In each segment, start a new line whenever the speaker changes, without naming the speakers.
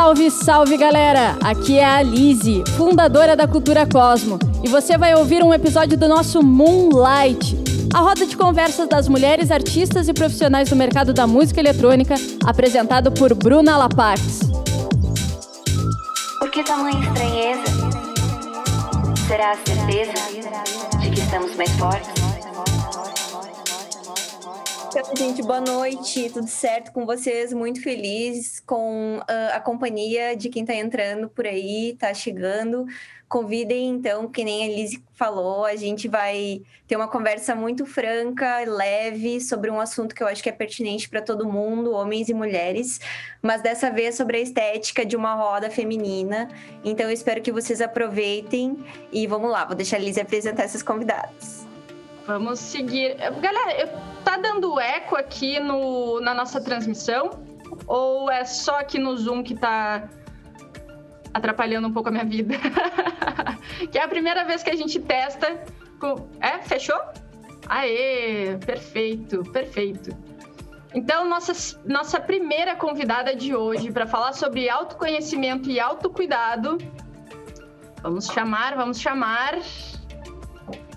Salve, salve galera! Aqui é a Lise, fundadora da Cultura Cosmo, e você vai ouvir um episódio do nosso Moonlight, a roda de conversas das mulheres artistas e profissionais do mercado da música eletrônica, apresentado por Bruna Lapax.
Por que tamanha estranheza? Será a certeza de que estamos mais fortes?
Gente, boa noite, tudo certo com vocês? Muito feliz com uh, a companhia de quem está entrando por aí, está chegando. Convidem, então, que nem a Elise falou, a gente vai ter uma conversa muito franca, leve, sobre um assunto que eu acho que é pertinente para todo mundo, homens e mulheres, mas dessa vez sobre a estética de uma roda feminina. Então, eu espero que vocês aproveitem e vamos lá, vou deixar a Elise apresentar esses convidados.
Vamos seguir. Galera, tá dando eco aqui no, na nossa transmissão? Ou é só aqui no Zoom que tá atrapalhando um pouco a minha vida? que é a primeira vez que a gente testa. Com... É? Fechou? Aê! Perfeito, perfeito. Então, nossa, nossa primeira convidada de hoje para falar sobre autoconhecimento e autocuidado. Vamos chamar, vamos chamar.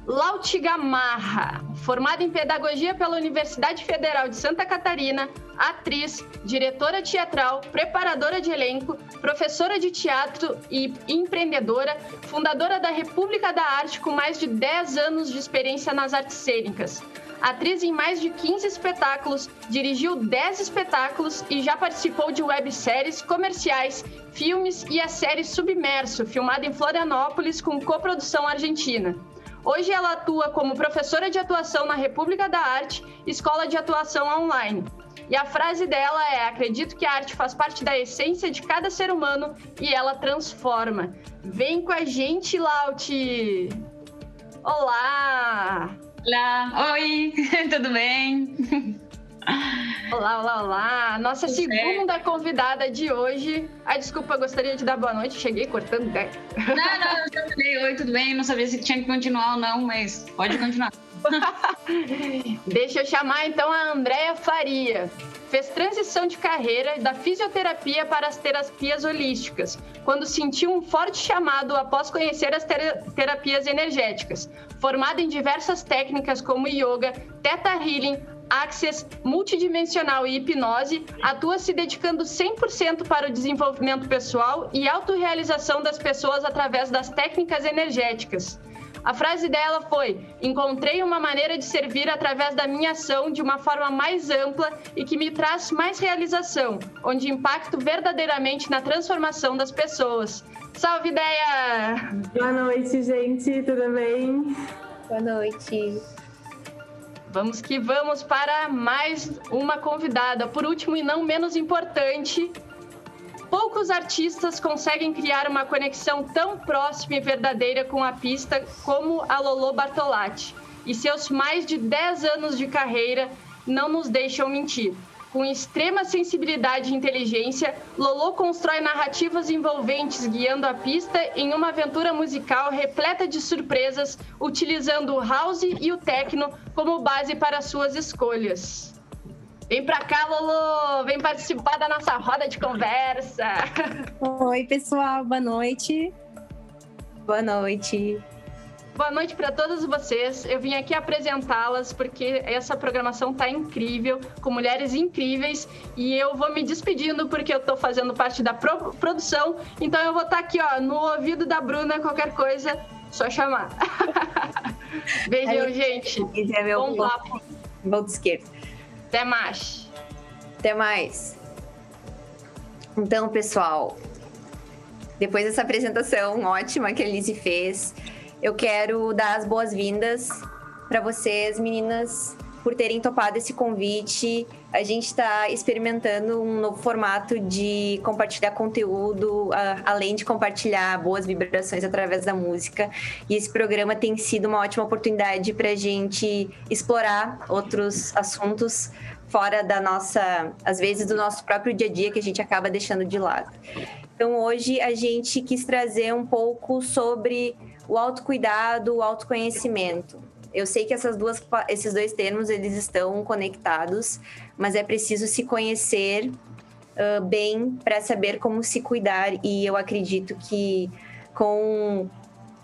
Lauti Gamarra, formada em pedagogia pela Universidade Federal de Santa Catarina, atriz, diretora teatral, preparadora de elenco, professora de teatro e empreendedora, fundadora da República da Arte com mais de 10 anos de experiência nas artes cênicas. Atriz em mais de 15 espetáculos, dirigiu 10 espetáculos e já participou de webséries, comerciais, filmes e a série Submerso, filmada em Florianópolis com coprodução argentina. Hoje ela atua como professora de atuação na República da Arte, escola de atuação online. E a frase dela é: Acredito que a arte faz parte da essência de cada ser humano e ela transforma. Vem com a gente, Lauti! Olá!
Olá! Oi! Tudo bem?
Olá, olá, olá! Nossa Tudo segunda certo? convidada de hoje. Ai, desculpa, gostaria de dar boa noite. Cheguei cortando ideia.
Não, não, eu já falei, oi, tudo bem? Não sabia se tinha que continuar ou não, mas pode continuar.
Deixa eu chamar então a Andréa Faria. Fez transição de carreira da fisioterapia para as terapias holísticas, quando sentiu um forte chamado após conhecer as terapias energéticas. Formada em diversas técnicas como yoga, teta healing, Access multidimensional e hipnose atua se dedicando 100% para o desenvolvimento pessoal e autorrealização das pessoas através das técnicas energéticas. A frase dela foi: Encontrei uma maneira de servir através da minha ação de uma forma mais ampla e que me traz mais realização, onde impacto verdadeiramente na transformação das pessoas. Salve, ideia!
Boa noite, gente, tudo bem?
Boa noite.
Vamos que vamos para mais uma convidada. Por último e não menos importante, poucos artistas conseguem criar uma conexão tão próxima e verdadeira com a pista como a Lolo Bartolatti. E seus mais de 10 anos de carreira não nos deixam mentir. Com extrema sensibilidade e inteligência, Lolo constrói narrativas envolventes guiando a pista em uma aventura musical repleta de surpresas, utilizando o house e o techno como base para suas escolhas. Vem pra cá, Lolo! Vem participar da nossa roda de conversa!
Oi, pessoal, boa noite.
Boa noite.
Boa noite para todas vocês. Eu vim aqui apresentá-las porque essa programação tá incrível, com mulheres incríveis, e eu vou me despedindo porque eu tô fazendo parte da pro produção. Então eu vou estar tá aqui, ó, no ouvido da Bruna, qualquer coisa, só chamar. Beijão, gente.
É meu Bom papo. Volta esquerda.
Até mais.
Até mais. Então, pessoal, depois dessa apresentação ótima que a Lizzie fez, eu quero dar as boas-vindas para vocês, meninas, por terem topado esse convite. A gente está experimentando um novo formato de compartilhar conteúdo, além de compartilhar boas vibrações através da música. E esse programa tem sido uma ótima oportunidade para a gente explorar outros assuntos fora da nossa, às vezes, do nosso próprio dia a dia que a gente acaba deixando de lado. Então, hoje a gente quis trazer um pouco sobre o autocuidado, o autoconhecimento. Eu sei que essas duas, esses dois termos eles estão conectados, mas é preciso se conhecer uh, bem para saber como se cuidar. E eu acredito que com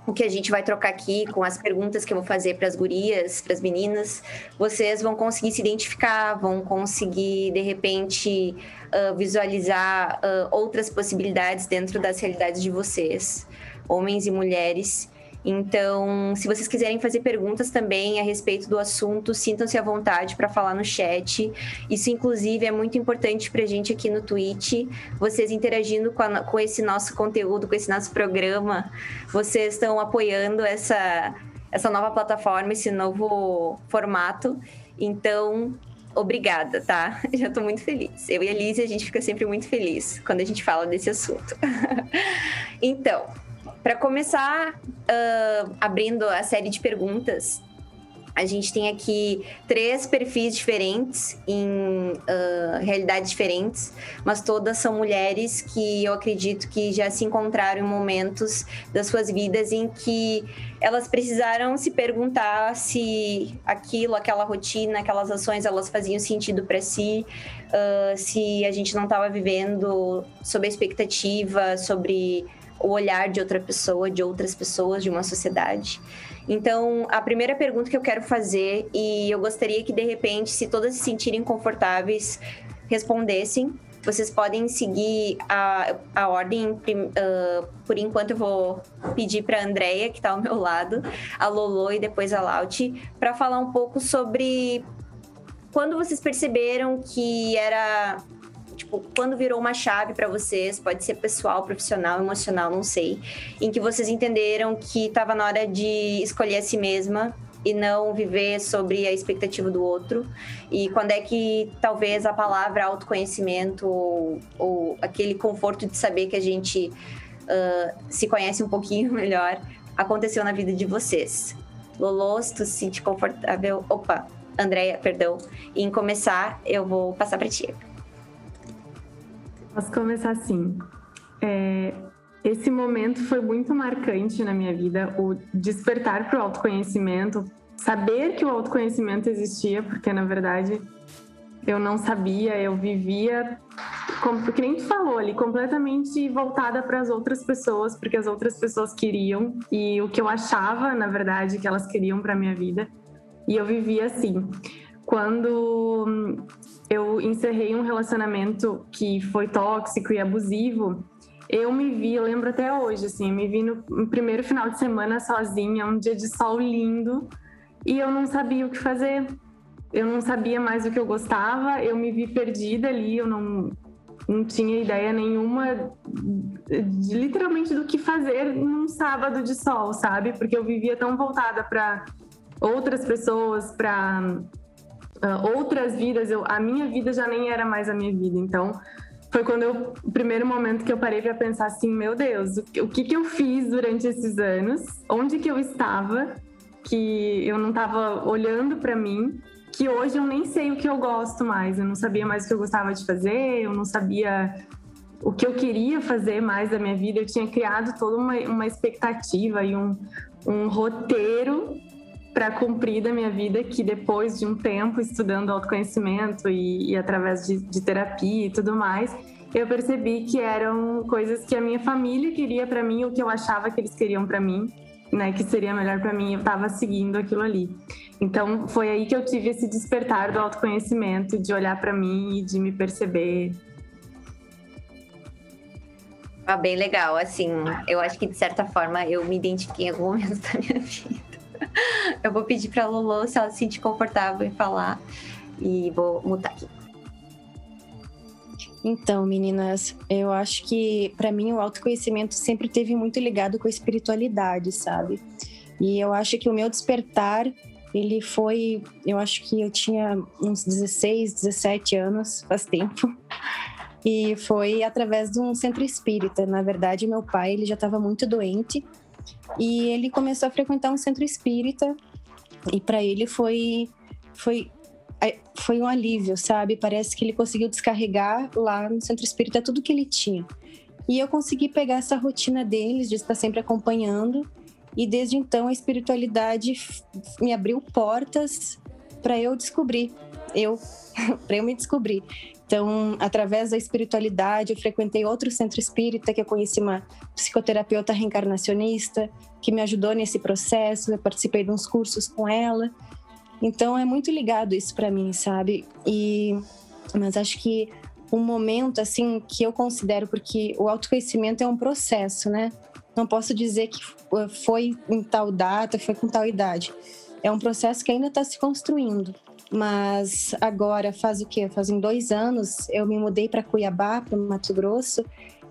o que a gente vai trocar aqui, com as perguntas que eu vou fazer para as gurias, para as meninas, vocês vão conseguir se identificar, vão conseguir, de repente, uh, visualizar uh, outras possibilidades dentro das realidades de vocês, homens e mulheres. Então, se vocês quiserem fazer perguntas também a respeito do assunto, sintam-se à vontade para falar no chat. Isso, inclusive, é muito importante para a gente aqui no Twitch. Vocês interagindo com, a, com esse nosso conteúdo, com esse nosso programa, vocês estão apoiando essa, essa nova plataforma, esse novo formato. Então, obrigada, tá? Já estou muito feliz. Eu e a Liz, a gente fica sempre muito feliz quando a gente fala desse assunto. então, para começar, uh, abrindo a série de perguntas, a gente tem aqui três perfis diferentes, em uh, realidades diferentes, mas todas são mulheres que eu acredito que já se encontraram em momentos das suas vidas em que elas precisaram se perguntar se aquilo, aquela rotina, aquelas ações, elas faziam sentido para si, uh, se a gente não estava vivendo sob a expectativa, sobre o olhar de outra pessoa, de outras pessoas, de uma sociedade. Então, a primeira pergunta que eu quero fazer, e eu gostaria que de repente, se todas se sentirem confortáveis, respondessem. Vocês podem seguir a, a ordem. Uh, por enquanto, eu vou pedir para a Andrea, que está ao meu lado, a Lolo e depois a Lauti, para falar um pouco sobre quando vocês perceberam que era tipo, quando virou uma chave para vocês, pode ser pessoal, profissional, emocional, não sei, em que vocês entenderam que estava na hora de escolher a si mesma e não viver sobre a expectativa do outro? E quando é que talvez a palavra autoconhecimento ou, ou aquele conforto de saber que a gente uh, se conhece um pouquinho melhor aconteceu na vida de vocês? Lolo, se tu se sente confortável. Opa, Andréia, perdão. Em começar, eu vou passar para ti.
Posso começar assim. É, esse momento foi muito marcante na minha vida, o despertar para o autoconhecimento, saber que o autoconhecimento existia, porque na verdade eu não sabia, eu vivia, como que nem tu falou ali, completamente voltada para as outras pessoas, porque as outras pessoas queriam e o que eu achava, na verdade, que elas queriam para minha vida, e eu vivia assim. Quando eu encerrei um relacionamento que foi tóxico e abusivo, eu me vi, eu lembro até hoje, assim, me vi no, primeiro final de semana sozinha, um dia de sol lindo, e eu não sabia o que fazer. Eu não sabia mais o que eu gostava, eu me vi perdida ali, eu não, não tinha ideia nenhuma de, literalmente do que fazer num sábado de sol, sabe? Porque eu vivia tão voltada para outras pessoas, para uh, outras vidas, eu, a minha vida já nem era mais a minha vida. Então, foi quando eu, o primeiro momento que eu parei para pensar assim, meu Deus, o, o que, que eu fiz durante esses anos? Onde que eu estava? Que eu não estava olhando para mim, que hoje eu nem sei o que eu gosto mais. Eu não sabia mais o que eu gostava de fazer, eu não sabia o que eu queria fazer mais da minha vida. Eu tinha criado toda uma, uma expectativa e um, um roteiro para cumprir da minha vida que depois de um tempo estudando autoconhecimento e, e através de, de terapia e tudo mais, eu percebi que eram coisas que a minha família queria para mim, o que eu achava que eles queriam para mim, né, que seria melhor para mim, eu estava seguindo aquilo ali. Então foi aí que eu tive esse despertar do autoconhecimento, de olhar para mim e de me perceber.
Ah, bem legal, assim, eu acho que de certa forma eu me identifiquei em algum momento da minha vida. Eu vou pedir para a Lolo se ela se sentir confortável em falar e vou mutar aqui.
Então, meninas, eu acho que para mim o autoconhecimento sempre teve muito ligado com a espiritualidade, sabe? E eu acho que o meu despertar, ele foi, eu acho que eu tinha uns 16, 17 anos, faz tempo. E foi através de um centro espírita. Na verdade, meu pai, ele já estava muito doente e ele começou a frequentar um centro espírita e para ele foi foi foi um alívio, sabe? Parece que ele conseguiu descarregar lá no centro espírita tudo que ele tinha. E eu consegui pegar essa rotina deles de estar sempre acompanhando. E desde então a espiritualidade me abriu portas para eu descobrir, eu, para eu me descobrir. Então, através da espiritualidade, eu frequentei outro centro espírita, que eu conheci uma psicoterapeuta reencarnacionista, que me ajudou nesse processo, eu participei de uns cursos com ela. Então, é muito ligado isso para mim, sabe? E mas acho que um momento assim que eu considero porque o autoconhecimento é um processo, né? Não posso dizer que foi em tal data, foi com tal idade. É um processo que ainda está se construindo. Mas agora faz o quê? Fazem dois anos eu me mudei para Cuiabá, para Mato Grosso.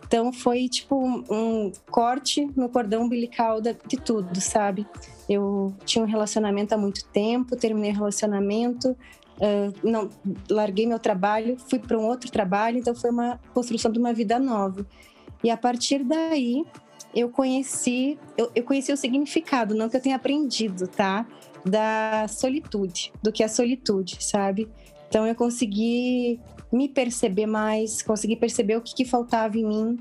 Então foi tipo um, um corte no cordão umbilical de, tudo, sabe? Eu tinha um relacionamento há muito tempo, terminei o relacionamento, uh, não larguei meu trabalho, fui para um outro trabalho, então foi uma construção de uma vida nova. E a partir daí eu conheci, eu, eu conheci o significado, não que eu tenha aprendido, tá? Da solitude, do que a solitude, sabe? Então eu consegui me perceber mais, consegui perceber o que, que faltava em mim,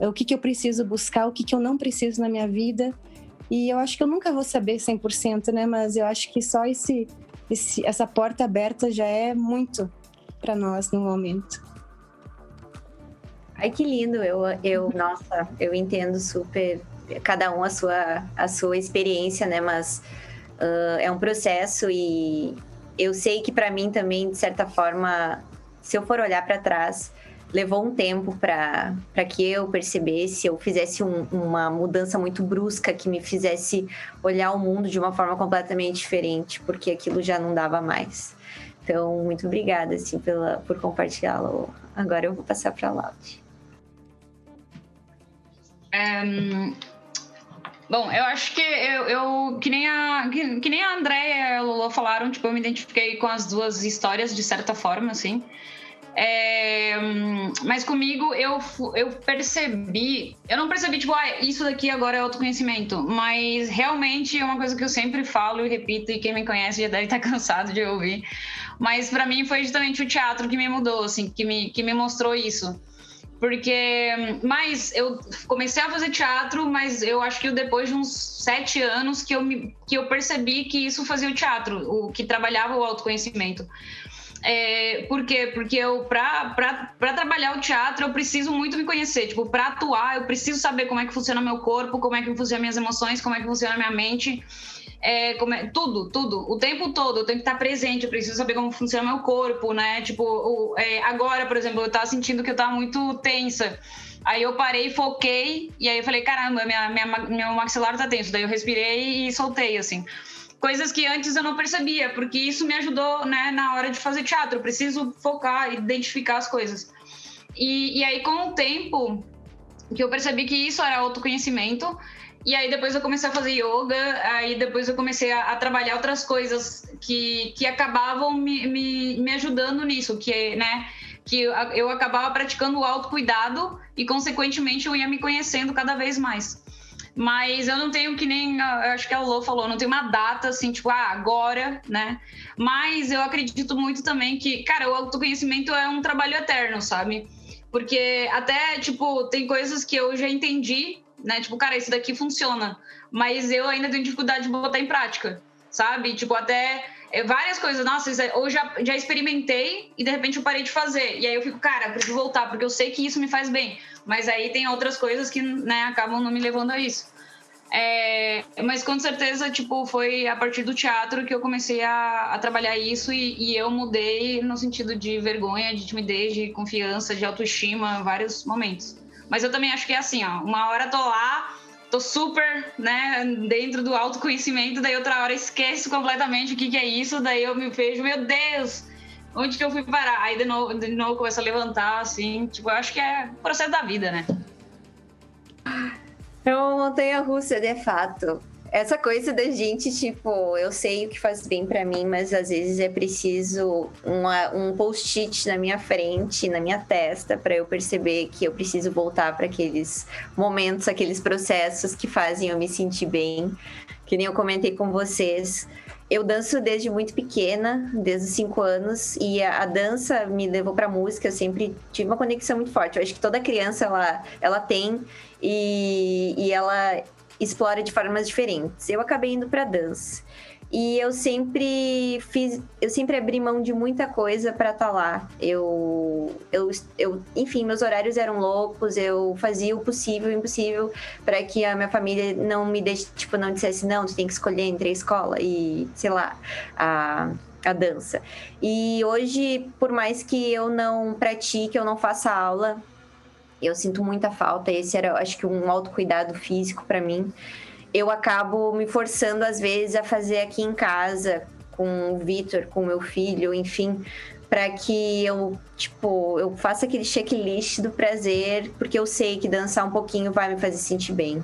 o que, que eu preciso buscar, o que, que eu não preciso na minha vida. E eu acho que eu nunca vou saber 100%, né? Mas eu acho que só esse, esse essa porta aberta já é muito para nós no momento.
Ai, que lindo! Eu, eu, nossa, eu entendo super cada um a sua, a sua experiência, né? Mas Uh, é um processo e eu sei que para mim também, de certa forma, se eu for olhar para trás, levou um tempo para que eu percebesse, eu fizesse um, uma mudança muito brusca que me fizesse olhar o mundo de uma forma completamente diferente, porque aquilo já não dava mais. Então, muito obrigada assim pela por compartilhá-lo. Agora eu vou passar para a Laude.
Um, Bom, eu acho que eu, eu que nem a que, que nem a Andréia e a Lula falaram, tipo, eu me identifiquei com as duas histórias de certa forma, assim. É, mas comigo eu, eu percebi, eu não percebi, tipo, ah, isso daqui agora é autoconhecimento, mas realmente é uma coisa que eu sempre falo e repito, e quem me conhece já deve estar cansado de ouvir. Mas para mim foi justamente o teatro que me mudou, assim, que me, que me mostrou isso. Porque, mas eu comecei a fazer teatro, mas eu acho que depois de uns sete anos que eu, me, que eu percebi que isso fazia o teatro, o que trabalhava o autoconhecimento. É, por quê? Porque eu, para trabalhar o teatro, eu preciso muito me conhecer. Tipo, para atuar, eu preciso saber como é que funciona meu corpo, como é que funcionam minhas emoções, como é que funciona minha mente é, é, tudo, tudo, o tempo todo, eu tenho que estar presente, eu preciso saber como funciona meu corpo, né? Tipo, o, é, agora, por exemplo, eu tava sentindo que eu tava muito tensa. Aí eu parei, foquei, e aí eu falei, caramba, minha, minha, meu maxilar tá tenso. Daí eu respirei e soltei, assim. Coisas que antes eu não percebia, porque isso me ajudou, né, na hora de fazer teatro. Eu preciso focar, identificar as coisas. E, e aí, com o tempo, que eu percebi que isso era autoconhecimento, e aí depois eu comecei a fazer yoga, aí depois eu comecei a, a trabalhar outras coisas que, que acabavam me, me, me ajudando nisso, que né? Que eu acabava praticando o autocuidado e, consequentemente, eu ia me conhecendo cada vez mais. Mas eu não tenho que nem, acho que a Lô falou, não tem uma data assim, tipo, ah, agora, né? Mas eu acredito muito também que, cara, o autoconhecimento é um trabalho eterno, sabe? Porque até, tipo, tem coisas que eu já entendi né? Tipo, cara, isso daqui funciona, mas eu ainda tenho dificuldade de botar em prática, sabe? Tipo, até é, várias coisas, nossa, ou já, já experimentei e de repente eu parei de fazer. E aí eu fico, cara, preciso voltar, porque eu sei que isso me faz bem. Mas aí tem outras coisas que, né, acabam não me levando a isso. É, mas com certeza, tipo, foi a partir do teatro que eu comecei a, a trabalhar isso e, e, eu mudei no sentido de vergonha, de timidez, de confiança, de autoestima, vários momentos. Mas eu também acho que é assim, ó, uma hora tô lá, tô super, né, dentro do autoconhecimento, daí outra hora esqueço completamente o que, que é isso, daí eu me vejo, meu Deus, onde que eu fui parar? Aí de novo, de novo começa a levantar, assim, tipo, eu acho que é o processo da vida, né?
É uma montanha russa, de fato. Essa coisa da gente, tipo, eu sei o que faz bem para mim, mas às vezes é preciso uma, um post-it na minha frente, na minha testa, para eu perceber que eu preciso voltar para aqueles momentos, aqueles processos que fazem eu me sentir bem. Que nem eu comentei com vocês. Eu danço desde muito pequena, desde os cinco anos, e a, a dança me levou para música. Eu sempre tive uma conexão muito forte. Eu acho que toda criança ela, ela tem, e, e ela explora de formas diferentes. Eu acabei indo para dança. E eu sempre fiz, eu sempre abri mão de muita coisa para estar tá lá. Eu, eu, eu, enfim, meus horários eram loucos, eu fazia o possível e o impossível para que a minha família não me deixe, tipo, não dissesse, não, tu tem que escolher entre a escola e, sei lá, a, a dança. E hoje, por mais que eu não pratique, eu não faça aula, eu sinto muita falta. Esse era, acho que, um autocuidado físico para mim eu acabo me forçando às vezes a fazer aqui em casa com o Vitor, com o meu filho, enfim, para que eu, tipo, eu faça aquele checklist do prazer, porque eu sei que dançar um pouquinho vai me fazer sentir bem.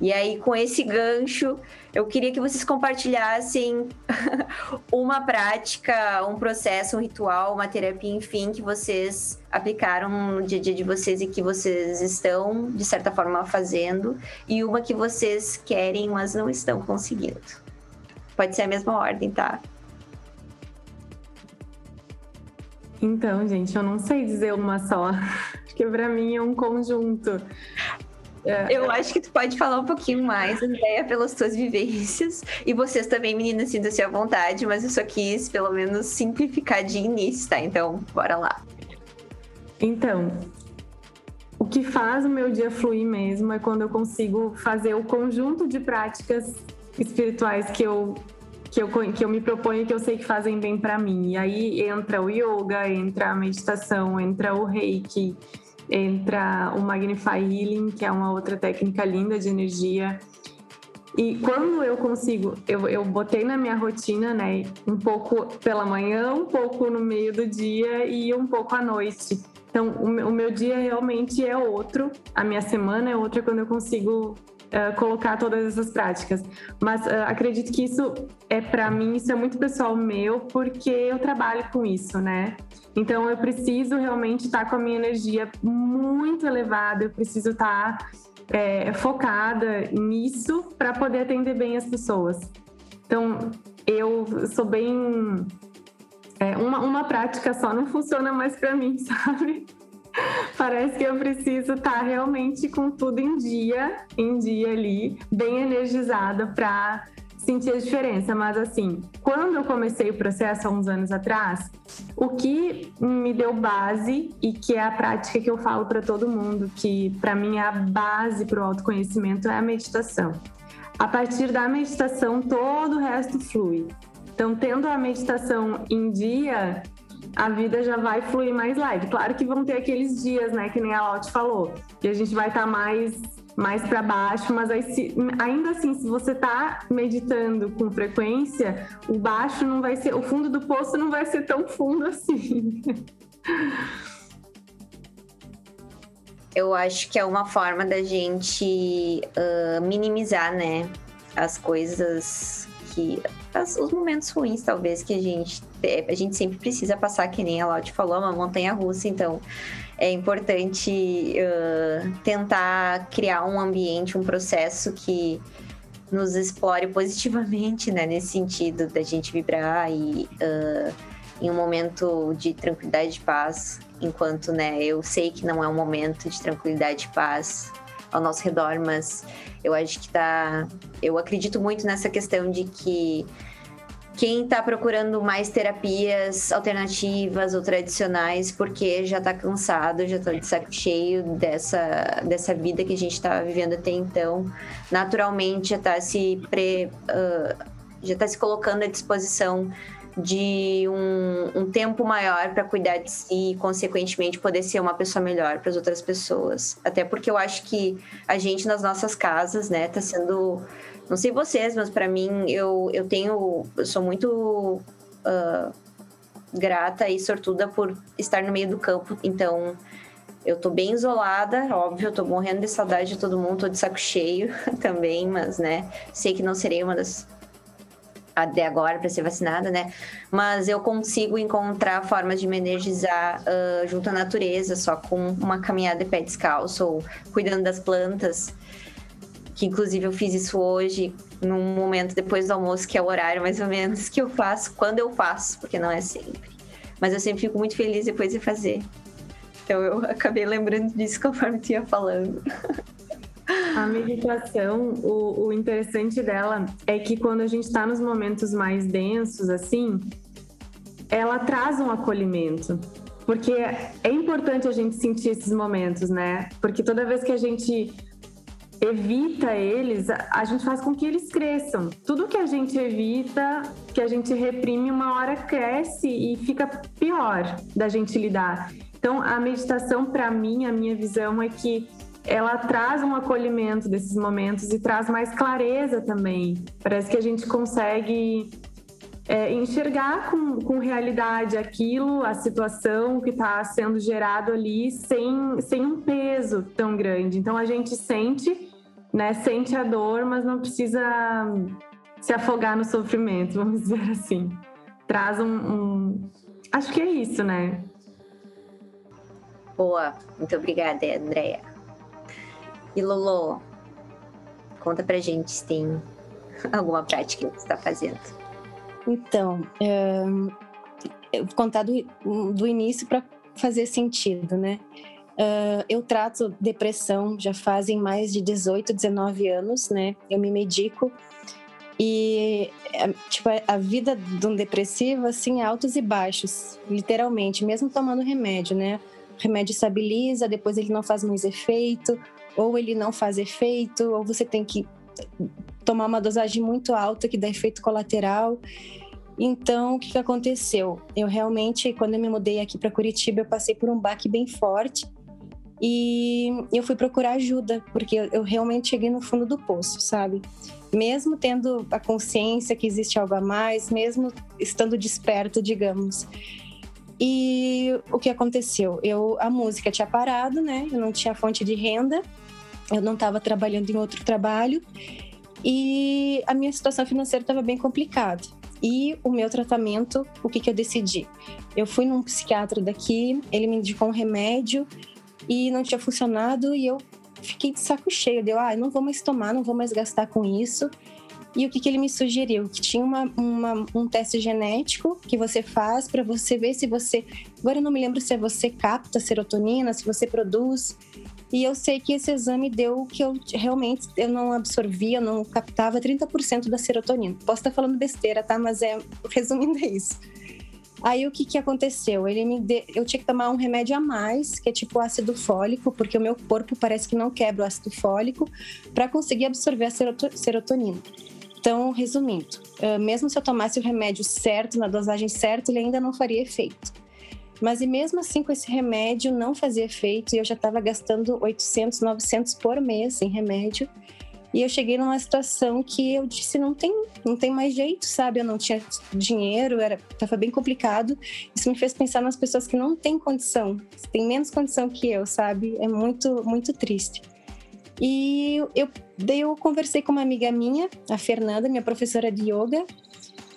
E aí, com esse gancho, eu queria que vocês compartilhassem uma prática, um processo, um ritual, uma terapia, enfim, que vocês aplicaram no dia a dia de vocês e que vocês estão, de certa forma, fazendo, e uma que vocês querem, mas não estão conseguindo. Pode ser a mesma ordem, tá?
Então, gente, eu não sei dizer uma só, porque para mim é um conjunto.
É, eu acho que tu pode falar um pouquinho mais, Andréia, pelas tuas vivências. E vocês também, meninas, sintam-se à vontade, mas eu só quis, pelo menos, simplificar de início, tá? Então, bora lá.
Então, o que faz o meu dia fluir mesmo é quando eu consigo fazer o conjunto de práticas espirituais que eu que eu, que eu me proponho que eu sei que fazem bem para mim. E aí entra o yoga, entra a meditação, entra o reiki, entra o Magnify Healing, que é uma outra técnica linda de energia. E quando eu consigo, eu, eu botei na minha rotina, né, um pouco pela manhã, um pouco no meio do dia e um pouco à noite. Então, o meu, o meu dia realmente é outro, a minha semana é outra quando eu consigo uh, colocar todas essas práticas. Mas uh, acredito que isso é para mim, isso é muito pessoal meu, porque eu trabalho com isso, né? Então eu preciso realmente estar com a minha energia muito elevada, eu preciso estar é, focada nisso para poder atender bem as pessoas. Então eu sou bem. É, uma, uma prática só não funciona mais para mim, sabe? Parece que eu preciso estar realmente com tudo em dia, em dia ali, bem energizada para sentir a diferença. Mas assim, quando eu comecei o processo há uns anos atrás, o que me deu base e que é a prática que eu falo para todo mundo, que para mim é a base para o autoconhecimento, é a meditação. A partir da meditação, todo o resto flui. Então, tendo a meditação em dia, a vida já vai fluir mais leve. Claro que vão ter aqueles dias, né, que nem a Lotte falou, que a gente vai estar tá mais mais para baixo, mas aí, se, ainda assim, se você está meditando com frequência, o baixo não vai ser, o fundo do poço não vai ser tão fundo assim.
Eu acho que é uma forma da gente uh, minimizar, né, as coisas que as, os momentos ruins, talvez, que a gente a gente sempre precisa passar, que nem a Laute falou, uma montanha russa, então é importante uh, tentar criar um ambiente, um processo que nos explore positivamente, né, nesse sentido da gente vibrar e uh, em um momento de tranquilidade e paz, enquanto, né, eu sei que não é um momento de tranquilidade e paz ao nosso redor, mas eu acho que tá, eu acredito muito nessa questão de que quem está procurando mais terapias alternativas ou tradicionais porque já está cansado, já está de saco cheio dessa, dessa vida que a gente está vivendo até então, naturalmente já está se pre, uh, já está se colocando à disposição de um, um tempo maior para cuidar de si e, consequentemente, poder ser uma pessoa melhor para as outras pessoas. Até porque eu acho que a gente nas nossas casas, né, está sendo não sei vocês, mas para mim eu, eu tenho. Eu sou muito uh, grata e sortuda por estar no meio do campo. Então, eu tô bem isolada, óbvio, eu tô morrendo de saudade de todo mundo, tô de saco cheio também, mas, né, sei que não serei uma das até agora para ser vacinada, né? Mas eu consigo encontrar formas de me energizar uh, junto à natureza, só com uma caminhada de pé descalço ou cuidando das plantas que inclusive eu fiz isso hoje, num momento depois do almoço, que é o horário mais ou menos que eu faço, quando eu faço, porque não é sempre. Mas eu sempre fico muito feliz depois de fazer. Então eu acabei lembrando disso conforme tu ia falando.
A meditação, o, o interessante dela é que quando a gente está nos momentos mais densos, assim, ela traz um acolhimento. Porque é importante a gente sentir esses momentos, né? Porque toda vez que a gente evita eles, a gente faz com que eles cresçam. Tudo que a gente evita, que a gente reprime, uma hora cresce e fica pior da gente lidar. Então, a meditação, para mim, a minha visão é que ela traz um acolhimento desses momentos e traz mais clareza também. Parece que a gente consegue é, enxergar com, com realidade aquilo, a situação que está sendo gerado ali, sem, sem um peso tão grande. Então a gente sente, né, sente a dor, mas não precisa se afogar no sofrimento, vamos dizer assim. Traz um, um... Acho que é isso, né?
Boa, muito obrigada, Andréia. E Lolo, conta pra gente se tem alguma prática que você está fazendo.
Então, é, eu vou contar do, do início para fazer sentido, né? Uh, eu trato depressão já fazem mais de 18, 19 anos, né? Eu me medico e é, tipo a vida de um depressivo assim, altos e baixos, literalmente, mesmo tomando remédio, né? O remédio estabiliza, depois ele não faz mais efeito, ou ele não faz efeito, ou você tem que tomar uma dosagem muito alta que dá efeito colateral. Então, o que, que aconteceu? Eu realmente, quando eu me mudei aqui para Curitiba, eu passei por um baque bem forte e eu fui procurar ajuda, porque eu, realmente cheguei no fundo do poço, sabe? Mesmo tendo a consciência que existe algo a mais, mesmo estando desperto, digamos. E o que aconteceu? Eu a música tinha parado, né? Eu não tinha fonte de renda, eu não estava trabalhando em outro trabalho e a minha situação financeira estava bem complicada. E o meu tratamento, o que, que eu decidi? Eu fui num psiquiatra daqui, ele me indicou um remédio e não tinha funcionado e eu fiquei de saco cheio. Deu, ah, não vou mais tomar, não vou mais gastar com isso. E o que, que ele me sugeriu? Que tinha uma, uma, um teste genético que você faz para você ver se você. Agora eu não me lembro se é você capta serotonina, se você produz. E eu sei que esse exame deu que eu realmente eu não absorvia, não captava 30% da serotonina. Posso estar falando besteira, tá? Mas é resumindo é isso. Aí o que, que aconteceu? Ele me de... Eu tinha que tomar um remédio a mais, que é tipo ácido fólico, porque o meu corpo parece que não quebra o ácido fólico, para conseguir absorver a serotonina. Então, resumindo, mesmo se eu tomasse o remédio certo, na dosagem certa, ele ainda não faria efeito. Mas e mesmo assim com esse remédio não fazia efeito e eu já estava gastando 800, 900 por mês em remédio. E eu cheguei numa situação que eu disse não tem, não tem mais jeito, sabe? Eu não tinha dinheiro, era tava bem complicado. Isso me fez pensar nas pessoas que não têm condição, têm menos condição que eu, sabe? É muito muito triste. E eu, daí eu conversei com uma amiga minha, a Fernanda, minha professora de yoga,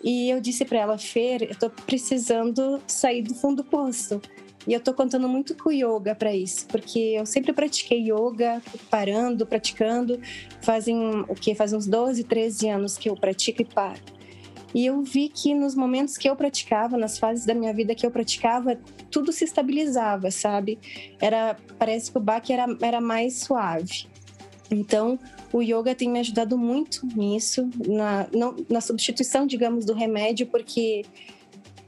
e eu disse para ela, Fer, eu tô precisando sair do fundo do poço. E eu tô contando muito com yoga para isso, porque eu sempre pratiquei yoga, parando, praticando. Fazem o que? Faz uns 12, 13 anos que eu pratico e paro. E eu vi que nos momentos que eu praticava, nas fases da minha vida que eu praticava, tudo se estabilizava, sabe? Era, parece que o baque era, era mais suave. Então, o yoga tem me ajudado muito nisso, na, não, na substituição, digamos, do remédio, porque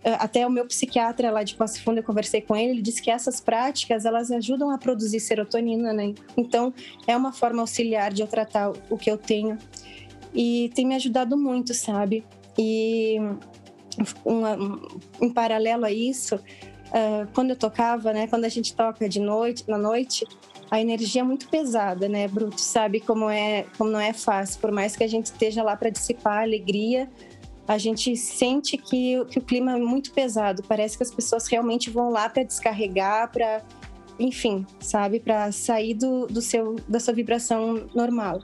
até o meu psiquiatra lá de Passo Fundo, eu conversei com ele, ele disse que essas práticas, elas ajudam a produzir serotonina, né? Então, é uma forma auxiliar de eu tratar o que eu tenho. E tem me ajudado muito, sabe? E uma, em paralelo a isso, uh, quando eu tocava, né? Quando a gente toca de noite, na noite, a energia é muito pesada, né, Bruto? Sabe como é, como não é fácil. Por mais que a gente esteja lá para dissipar a alegria, a gente sente que, que o clima é muito pesado. Parece que as pessoas realmente vão lá para descarregar, para, enfim, sabe, para sair do, do seu da sua vibração normal.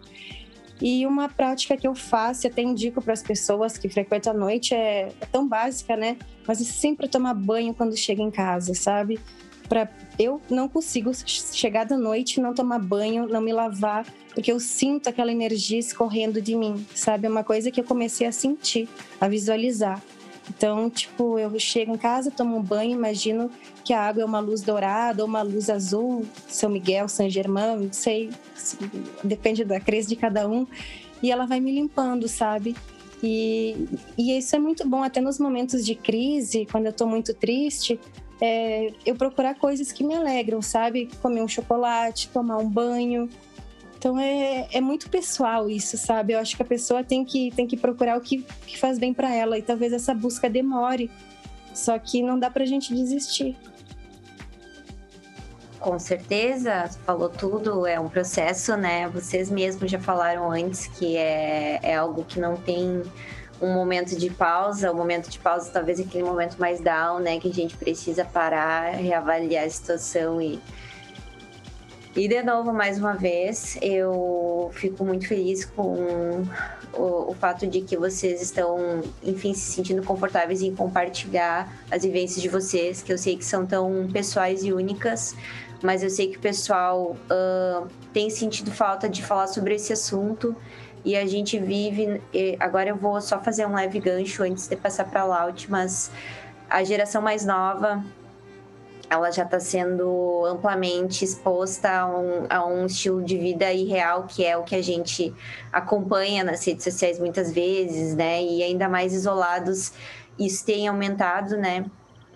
E uma prática que eu faço e até indico para as pessoas que frequentam a noite é, é, tão básica, né? Mas é sempre tomar banho quando chega em casa, sabe? Para eu não consigo chegar da noite, não tomar banho, não me lavar, porque eu sinto aquela energia escorrendo de mim, sabe? É uma coisa que eu comecei a sentir, a visualizar. Então, tipo, eu chego em casa, tomo um banho, imagino que a água é uma luz dourada ou uma luz azul, São Miguel, São Germão, não sei, depende da crença de cada um, e ela vai me limpando, sabe? E, e isso é muito bom, até nos momentos de crise, quando eu estou muito triste, é, eu procurar coisas que me alegram, sabe? Comer um chocolate, tomar um banho. Então é, é muito pessoal isso, sabe? Eu acho que a pessoa tem que, tem que procurar o que, que faz bem para ela e talvez essa busca demore. Só que não dá pra gente desistir.
Com certeza, falou tudo, é um processo, né? Vocês mesmos já falaram antes que é, é algo que não tem um momento de pausa, o um momento de pausa talvez aquele momento mais down, né? Que a gente precisa parar, reavaliar a situação e. E de novo, mais uma vez, eu fico muito feliz com o, o fato de que vocês estão, enfim, se sentindo confortáveis em compartilhar as vivências de vocês, que eu sei que são tão pessoais e únicas, mas eu sei que o pessoal uh, tem sentido falta de falar sobre esse assunto e a gente vive. Agora eu vou só fazer um leve gancho antes de passar para a Laut, mas a geração mais nova ela já está sendo amplamente exposta a um, a um, estilo de vida irreal, que é o que a gente acompanha nas redes sociais muitas vezes, né? E ainda mais isolados, isso tem aumentado, né?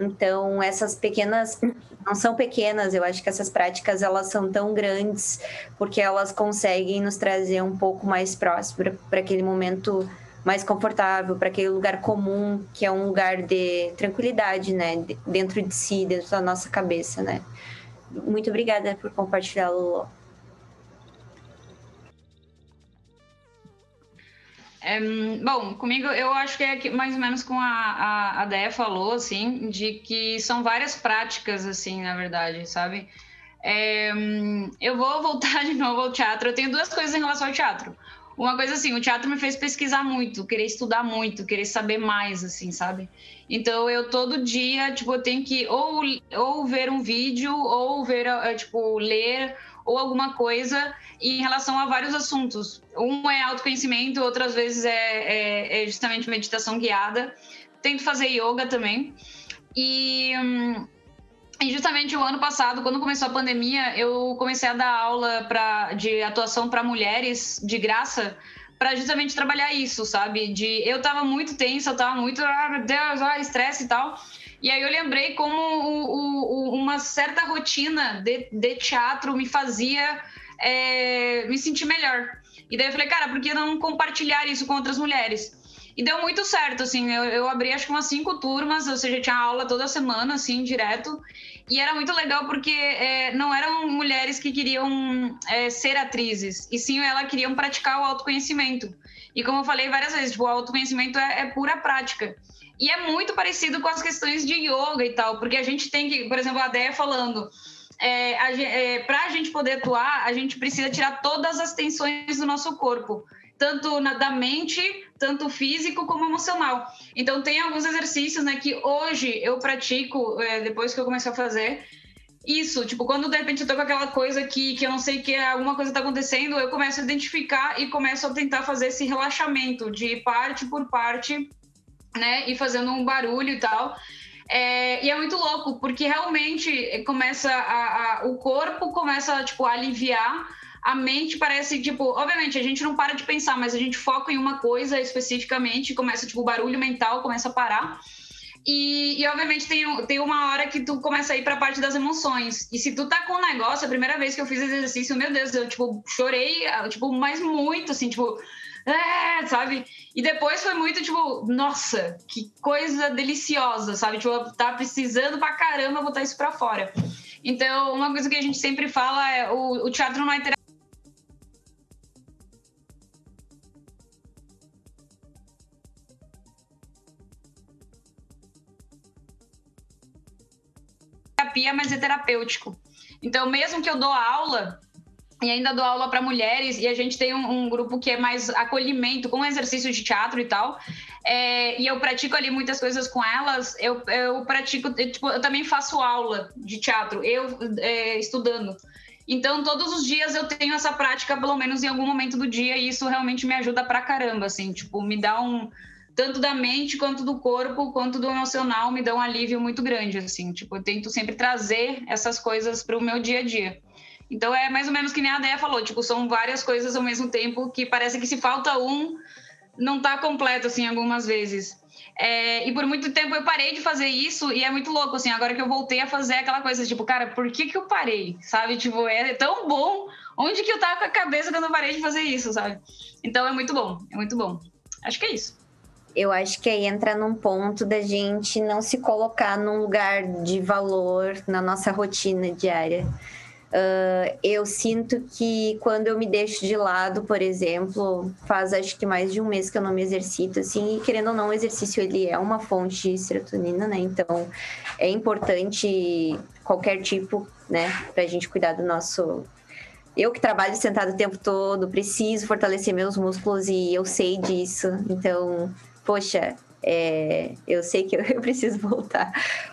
Então, essas pequenas não são pequenas, eu acho que essas práticas elas são tão grandes porque elas conseguem nos trazer um pouco mais próximo para aquele momento mais confortável, para aquele lugar comum, que é um lugar de tranquilidade, né, dentro de si, dentro da nossa cabeça, né. Muito obrigada por compartilhar, Lulu.
É, bom, comigo eu acho que é mais ou menos com a, a, a falou, assim, de que são várias práticas, assim, na verdade, sabe? É, eu vou voltar de novo ao teatro. Eu tenho duas coisas em relação ao teatro. Uma coisa assim, o teatro me fez pesquisar muito, querer estudar muito, querer saber mais, assim, sabe? Então eu todo dia, tipo, eu tenho que ou, ou ver um vídeo, ou ver, eh, tipo, ler ou alguma coisa em relação a vários assuntos. Um é autoconhecimento, outras vezes é, é, é justamente meditação guiada. Tento fazer yoga também. E, hum, e justamente o ano passado, quando começou a pandemia, eu comecei a dar aula pra, de atuação para mulheres de graça para justamente trabalhar isso, sabe? De eu tava muito tensa, eu tava muito, ah, meu Deus, ah, estresse e tal. E aí eu lembrei como o, o, uma certa rotina de, de teatro me fazia é, me sentir melhor. E daí eu falei, cara, por que não compartilhar isso com outras mulheres? E deu muito certo, assim, eu, eu abri acho que umas cinco turmas, ou seja, tinha aula toda semana, assim, direto. E era muito legal porque é, não eram mulheres que queriam é, ser atrizes, e sim elas queriam praticar o autoconhecimento. E como eu falei várias vezes, tipo, o autoconhecimento é, é pura prática. E é muito parecido com as questões de yoga e tal, porque a gente tem que, por exemplo, a Déia falando, é, é, para a gente poder atuar, a gente precisa tirar todas as tensões do nosso corpo, tanto na, da mente, tanto físico como emocional. Então, tem alguns exercícios né, que hoje eu pratico, é, depois que eu comecei a fazer. Isso, tipo, quando de repente eu tô com aquela coisa que, que eu não sei que alguma coisa tá acontecendo, eu começo a identificar e começo a tentar fazer esse relaxamento de parte por parte né? E fazendo um barulho e tal. É, e é muito louco, porque realmente começa a, a, o corpo começa tipo, a aliviar, a mente parece, tipo, obviamente a gente não para de pensar, mas a gente foca em uma coisa especificamente, começa, tipo, o barulho mental começa a parar. E, e, obviamente tem, tem uma hora que tu começa a ir pra parte das emoções. E se tu tá com um negócio, a primeira vez que eu fiz esse exercício, meu Deus, eu, tipo, chorei, tipo, mas muito, assim, tipo, é, sabe? E depois foi muito tipo, nossa, que coisa deliciosa, sabe? Tipo, tá precisando pra caramba botar isso pra fora. Então, uma coisa que a gente sempre fala é o, o teatro não é terapia, mas é terapêutico. Então, mesmo que eu dou aula, e ainda dou aula para mulheres e a gente tem um, um, grupo que é mais acolhimento com exercício de teatro e tal é, e eu pratico ali muitas coisas com elas eu, eu pratico eu, tipo, eu também faço aula de teatro eu é, estudando então todos os dias eu tenho essa prática pelo menos em algum momento do dia e isso realmente me ajuda pra caramba assim tipo me dá um tanto da mente quanto do corpo, quanto do emocional, me dão um alívio muito grande, assim. Tipo, eu tento sempre trazer essas coisas para o meu dia a dia. Então é mais ou menos que nem a Deia falou, tipo, são várias coisas ao mesmo tempo que parece que se falta um, não está completo, assim, algumas vezes. É, e por muito tempo eu parei de fazer isso e é muito louco, assim, agora que eu voltei a fazer aquela coisa, tipo, cara, por que que eu parei, sabe? Tipo, é tão bom, onde que eu tava com a cabeça quando eu parei de fazer isso, sabe? Então é muito bom, é muito bom. Acho que é isso.
Eu acho que aí entra num ponto da gente não se colocar num lugar de valor na nossa rotina diária. Uh, eu sinto que quando eu me deixo de lado, por exemplo, faz acho que mais de um mês que eu não me exercito, assim, e querendo ou não, o exercício ele é uma fonte de serotonina, né? Então é importante qualquer tipo, né, pra gente cuidar do nosso. Eu que trabalho sentado o tempo todo, preciso fortalecer meus músculos e eu sei disso. Então, poxa, é... eu sei que eu preciso voltar.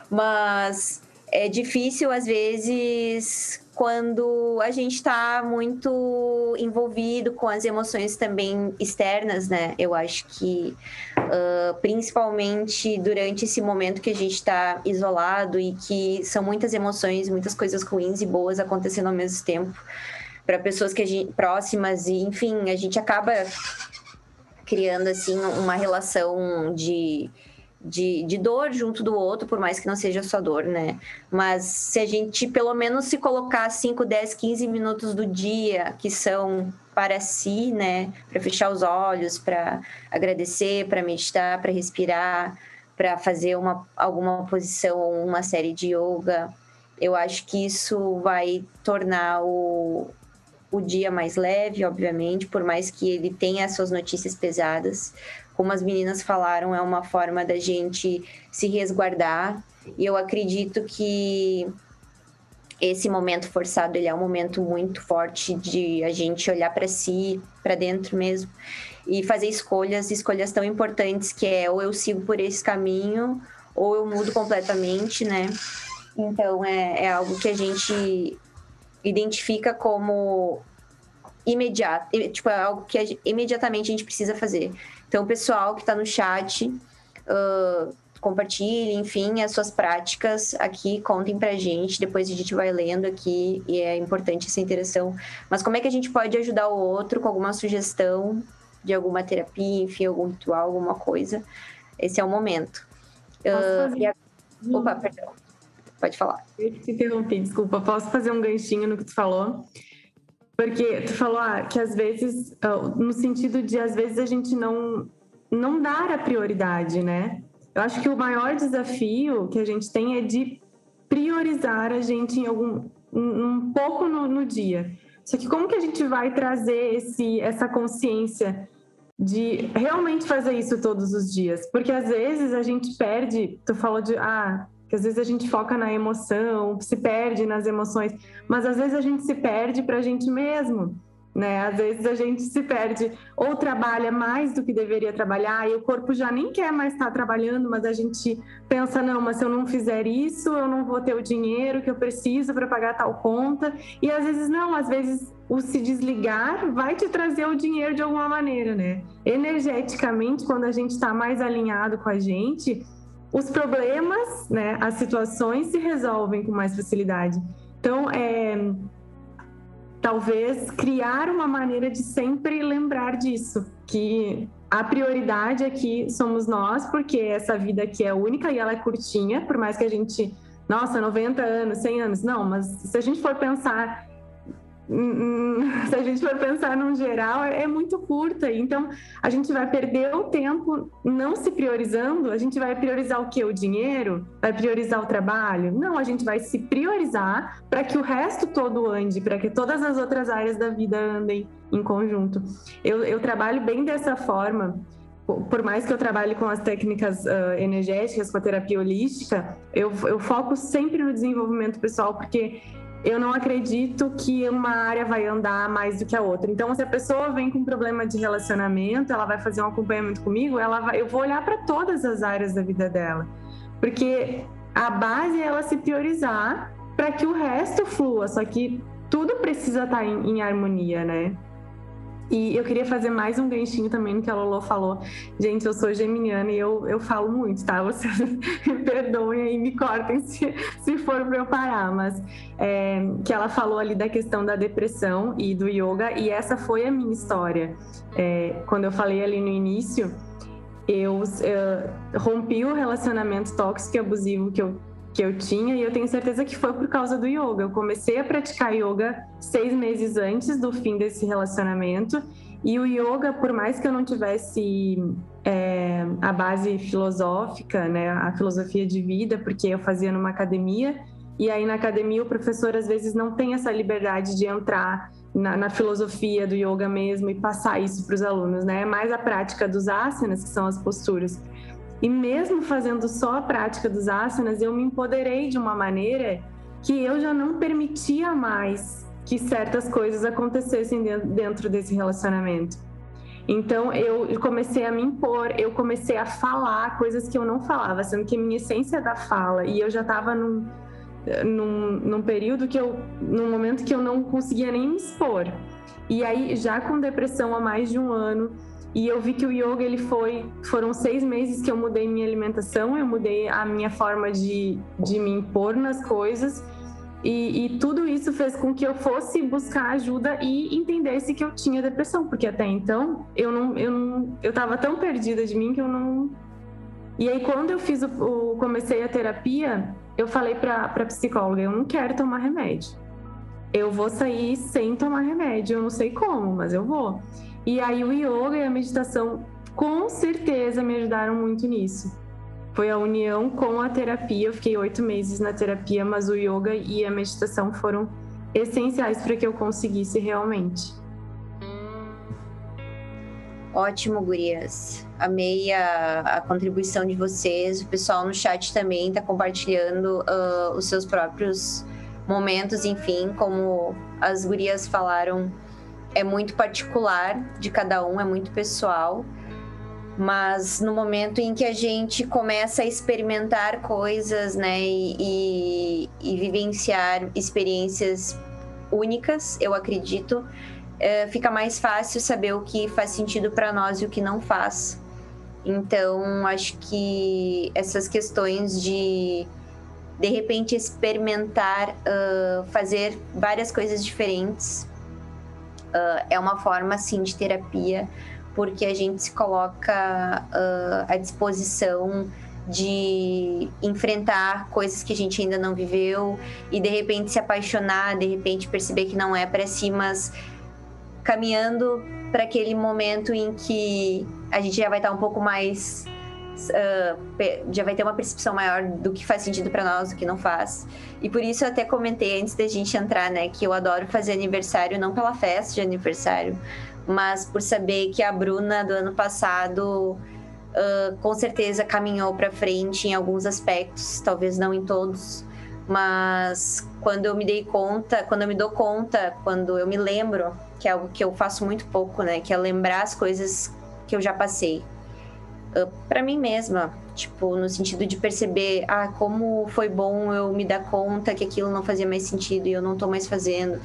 Mas é difícil, às vezes, quando a gente está muito envolvido com as emoções também externas, né? Eu acho que, uh, principalmente durante esse momento que a gente está isolado e que são muitas emoções, muitas coisas ruins e boas acontecendo ao mesmo tempo para pessoas que a gente, próximas e, enfim, a gente acaba criando assim uma relação de de, de dor junto do outro, por mais que não seja só dor, né? Mas se a gente pelo menos se colocar 5, 10, 15 minutos do dia que são para si, né? Para fechar os olhos, para agradecer, para meditar, para respirar, para fazer uma, alguma posição uma série de yoga, eu acho que isso vai tornar o, o dia mais leve, obviamente, por mais que ele tenha suas notícias pesadas, como as meninas falaram, é uma forma da gente se resguardar. E eu acredito que esse momento forçado ele é um momento muito forte de a gente olhar para si, para dentro mesmo e fazer escolhas, escolhas tão importantes que é ou eu sigo por esse caminho ou eu mudo completamente, né? Então é, é algo que a gente identifica como imediato, tipo, é algo que imediatamente a gente precisa fazer. Então, o pessoal que está no chat, uh, compartilhe, enfim, as suas práticas aqui, contem pra gente, depois a gente vai lendo aqui e é importante essa interação. Mas como é que a gente pode ajudar o outro com alguma sugestão de alguma terapia, enfim, algum ritual, alguma coisa? Esse é o momento. Uh, a... Opa, perdão. Pode falar.
Eu te interrompi, desculpa. Posso fazer um ganchinho no que tu falou? Porque tu falou ah, que às vezes, ah, no sentido de às vezes a gente não, não dar a prioridade, né? Eu acho que o maior desafio que a gente tem é de priorizar a gente em algum um pouco no, no dia. Só que como que a gente vai trazer esse, essa consciência de realmente fazer isso todos os dias? Porque às vezes a gente perde, tu falou de ah, que às vezes a gente foca na emoção, se perde nas emoções, mas às vezes a gente se perde para a gente mesmo, né? Às vezes a gente se perde ou trabalha mais do que deveria trabalhar e o corpo já nem quer mais estar trabalhando, mas a gente pensa não, mas se eu não fizer isso, eu não vou ter o dinheiro que eu preciso para pagar tal conta. E às vezes não, às vezes o se desligar vai te trazer o dinheiro de alguma maneira, né? Energeticamente, quando a gente está mais alinhado com a gente, os problemas, né, as situações se resolvem com mais facilidade. Então, é, talvez criar uma maneira de sempre lembrar disso, que a prioridade aqui somos nós, porque essa vida aqui é única e ela é curtinha, por mais que a gente, nossa, 90 anos, 100 anos, não, mas se a gente for pensar se a gente for pensar num geral, é muito curta. Então, a gente vai perder o tempo não se priorizando. A gente vai priorizar o que? O dinheiro? Vai priorizar o trabalho? Não, a gente vai se priorizar para que o resto todo ande, para que todas as outras áreas da vida andem em conjunto. Eu, eu trabalho bem dessa forma por mais que eu trabalhe com as técnicas uh, energéticas, com a terapia holística, eu, eu, foco sempre no desenvolvimento pessoal, porque eu não acredito que uma área vai andar mais do que a outra. Então, se a pessoa vem com um problema de relacionamento, ela vai fazer um acompanhamento comigo, ela vai, eu vou olhar para todas as áreas da vida dela. Porque a base é ela se priorizar para que o resto flua, só que tudo precisa estar tá em, em harmonia, né? E eu queria fazer mais um ganchinho também no que a Lolo falou. Gente, eu sou geminiana e eu, eu falo muito, tá? Vocês me perdoem e me cortem se, se for para eu parar. Mas é, que ela falou ali da questão da depressão e do yoga, e essa foi a minha história. É, quando eu falei ali no início, eu, eu rompi o relacionamento tóxico e abusivo que eu que eu tinha e eu tenho certeza que foi por causa do yoga. Eu comecei a praticar yoga seis meses antes do fim desse relacionamento e o yoga, por mais que eu não tivesse é, a base filosófica, né, a filosofia de vida, porque eu fazia numa academia e aí na academia o professor às vezes não tem essa liberdade de entrar na, na filosofia do yoga mesmo e passar isso para os alunos, né? É mais a prática dos asanas, que são as posturas. E mesmo fazendo só a prática dos asanas, eu me empoderei de uma maneira que eu já não permitia mais que certas coisas acontecessem dentro desse relacionamento. Então eu comecei a me impor, eu comecei a falar coisas que eu não falava, sendo que minha essência é da fala e eu já estava num, num, num período que eu, num momento que eu não conseguia nem me expor. E aí já com depressão há mais de um ano, e eu vi que o yoga ele foi foram seis meses que eu mudei minha alimentação eu mudei a minha forma de, de me impor nas coisas. E, e, tudo isso fez com que eu fosse buscar ajuda e entendesse que eu tinha depressão porque até então eu não eu não, eu estava tão perdida de mim que eu não. E aí quando eu fiz o, o comecei a terapia eu falei para para psicóloga eu não quero tomar remédio. Eu vou sair sem tomar remédio eu não sei como mas eu vou e aí o yoga e a meditação com certeza me ajudaram muito nisso. Foi a união com a terapia. Eu fiquei oito meses na terapia, mas o yoga e a meditação foram essenciais para que eu conseguisse realmente.
Ótimo, gurias. Amei a, a, contribuição de vocês. O pessoal no chat também está compartilhando uh, os seus próprios momentos, enfim, como as gurias falaram é muito particular de cada um, é muito pessoal. Mas no momento em que a gente começa a experimentar coisas, né, e, e, e vivenciar experiências únicas, eu acredito, é, fica mais fácil saber o que faz sentido para nós e o que não faz. Então, acho que essas questões de de repente experimentar, uh, fazer várias coisas diferentes, uh, é uma forma, assim, de terapia, porque a gente se coloca uh, à disposição de enfrentar coisas que a gente ainda não viveu e de repente se apaixonar, de repente perceber que não é para si, mas caminhando para aquele momento em que a gente já vai estar um pouco mais uh, já vai ter uma percepção maior do que faz sentido para nós, do que não faz. E por isso eu até comentei antes da gente entrar, né, que eu adoro fazer aniversário não pela festa de aniversário, mas por saber que a Bruna do ano passado uh, com certeza caminhou para frente em alguns aspectos, talvez não em todos, mas quando eu me dei conta, quando eu me dou conta, quando eu me lembro, que é algo que eu faço muito pouco, né, que é lembrar as coisas que eu já passei para mim mesma, tipo, no sentido de perceber, ah, como foi bom eu me dar conta que aquilo não fazia mais sentido e eu não tô mais fazendo.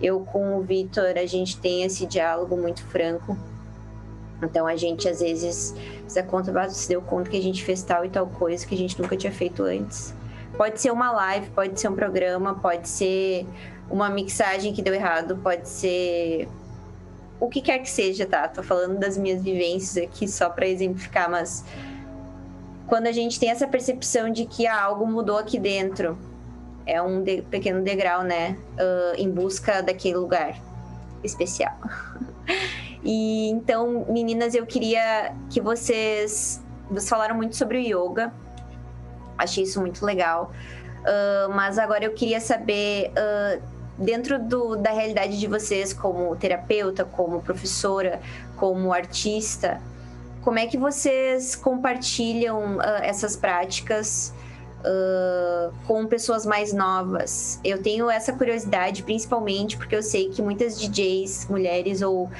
Eu com o Vitor, a gente tem esse diálogo muito franco. Então a gente às vezes se conta, ah, se deu conta que a gente fez tal e tal coisa que a gente nunca tinha feito antes. Pode ser uma live, pode ser um programa, pode ser uma mixagem que deu errado, pode ser o que quer que seja, tá? Tô falando das minhas vivências aqui só para exemplificar, mas quando a gente tem essa percepção de que ah, algo mudou aqui dentro, é um de, pequeno degrau, né? Uh, em busca daquele lugar especial. e então, meninas, eu queria que vocês. Vocês falaram muito sobre o yoga, achei isso muito legal. Uh, mas agora eu queria saber. Uh, dentro do, da realidade de vocês como terapeuta, como professora, como artista, como é que vocês compartilham uh, essas práticas uh, com pessoas mais novas? Eu tenho essa curiosidade, principalmente porque eu sei que muitas DJs, mulheres ou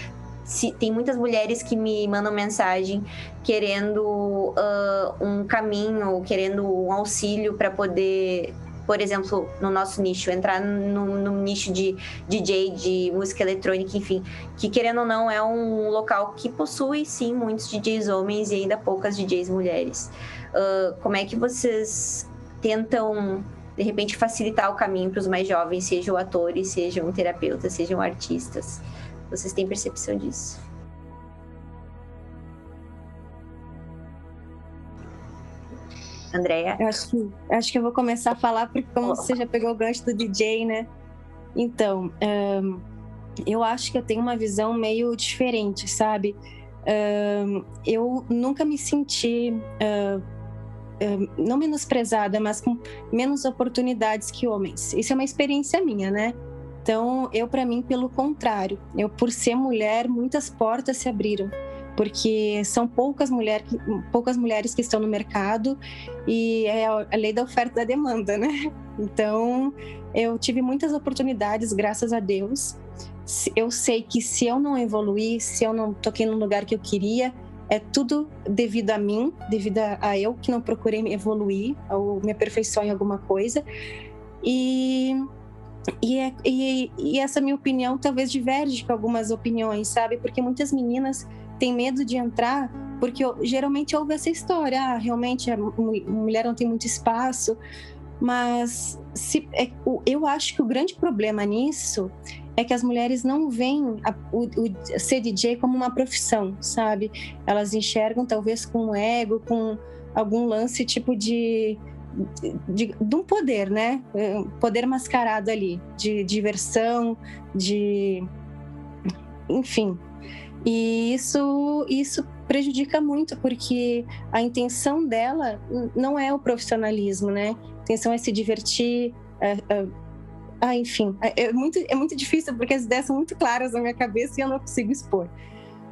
se, tem muitas mulheres que me mandam mensagem querendo uh, um caminho, querendo um auxílio para poder por exemplo, no nosso nicho, entrar no, no, nicho de DJ, de música eletrônica, enfim, que querendo ou não é um local que possui sim muitos DJs homens e ainda poucas DJs mulheres. Uh, como é que vocês tentam de repente facilitar o caminho para os mais jovens, sejam atores, sejam terapeutas, sejam artistas? Vocês têm percepção disso? Andréia?
Acho que, acho que eu vou começar a falar, porque como você já pegou o gancho do DJ, né? Então, um, eu acho que eu tenho uma visão meio diferente, sabe? Um, eu nunca me senti, uh, uh, não menosprezada, mas com menos oportunidades que homens. Isso é uma experiência minha, né? Então, eu, para mim, pelo contrário, eu, por ser mulher, muitas portas se abriram porque são poucas, mulher, poucas mulheres que estão no mercado e é a lei da oferta e da demanda, né? Então, eu tive muitas oportunidades, graças a Deus. Eu sei que se eu não evoluir, se eu não toquei no lugar que eu queria, é tudo devido a mim, devido a eu que não procurei me evoluir ou me aperfeiçoar em alguma coisa. E e, é, e, e, essa minha opinião talvez diverge com algumas opiniões, sabe? Porque muitas meninas tem medo de entrar, porque geralmente ouve essa história, ah, realmente a mulher não tem muito espaço, mas se, é, eu acho que o grande problema nisso é que as mulheres não veem a, o, o ser DJ como uma profissão, sabe? Elas enxergam talvez com ego, com algum lance tipo de de, de, um poder, né? Poder mascarado ali, de diversão, de. Enfim, e isso, isso prejudica muito, porque a intenção dela não é o profissionalismo, né? A intenção é se divertir. É, é, ah, enfim, é, é muito, é muito difícil, porque as ideias são muito claras na minha cabeça e eu não consigo expor.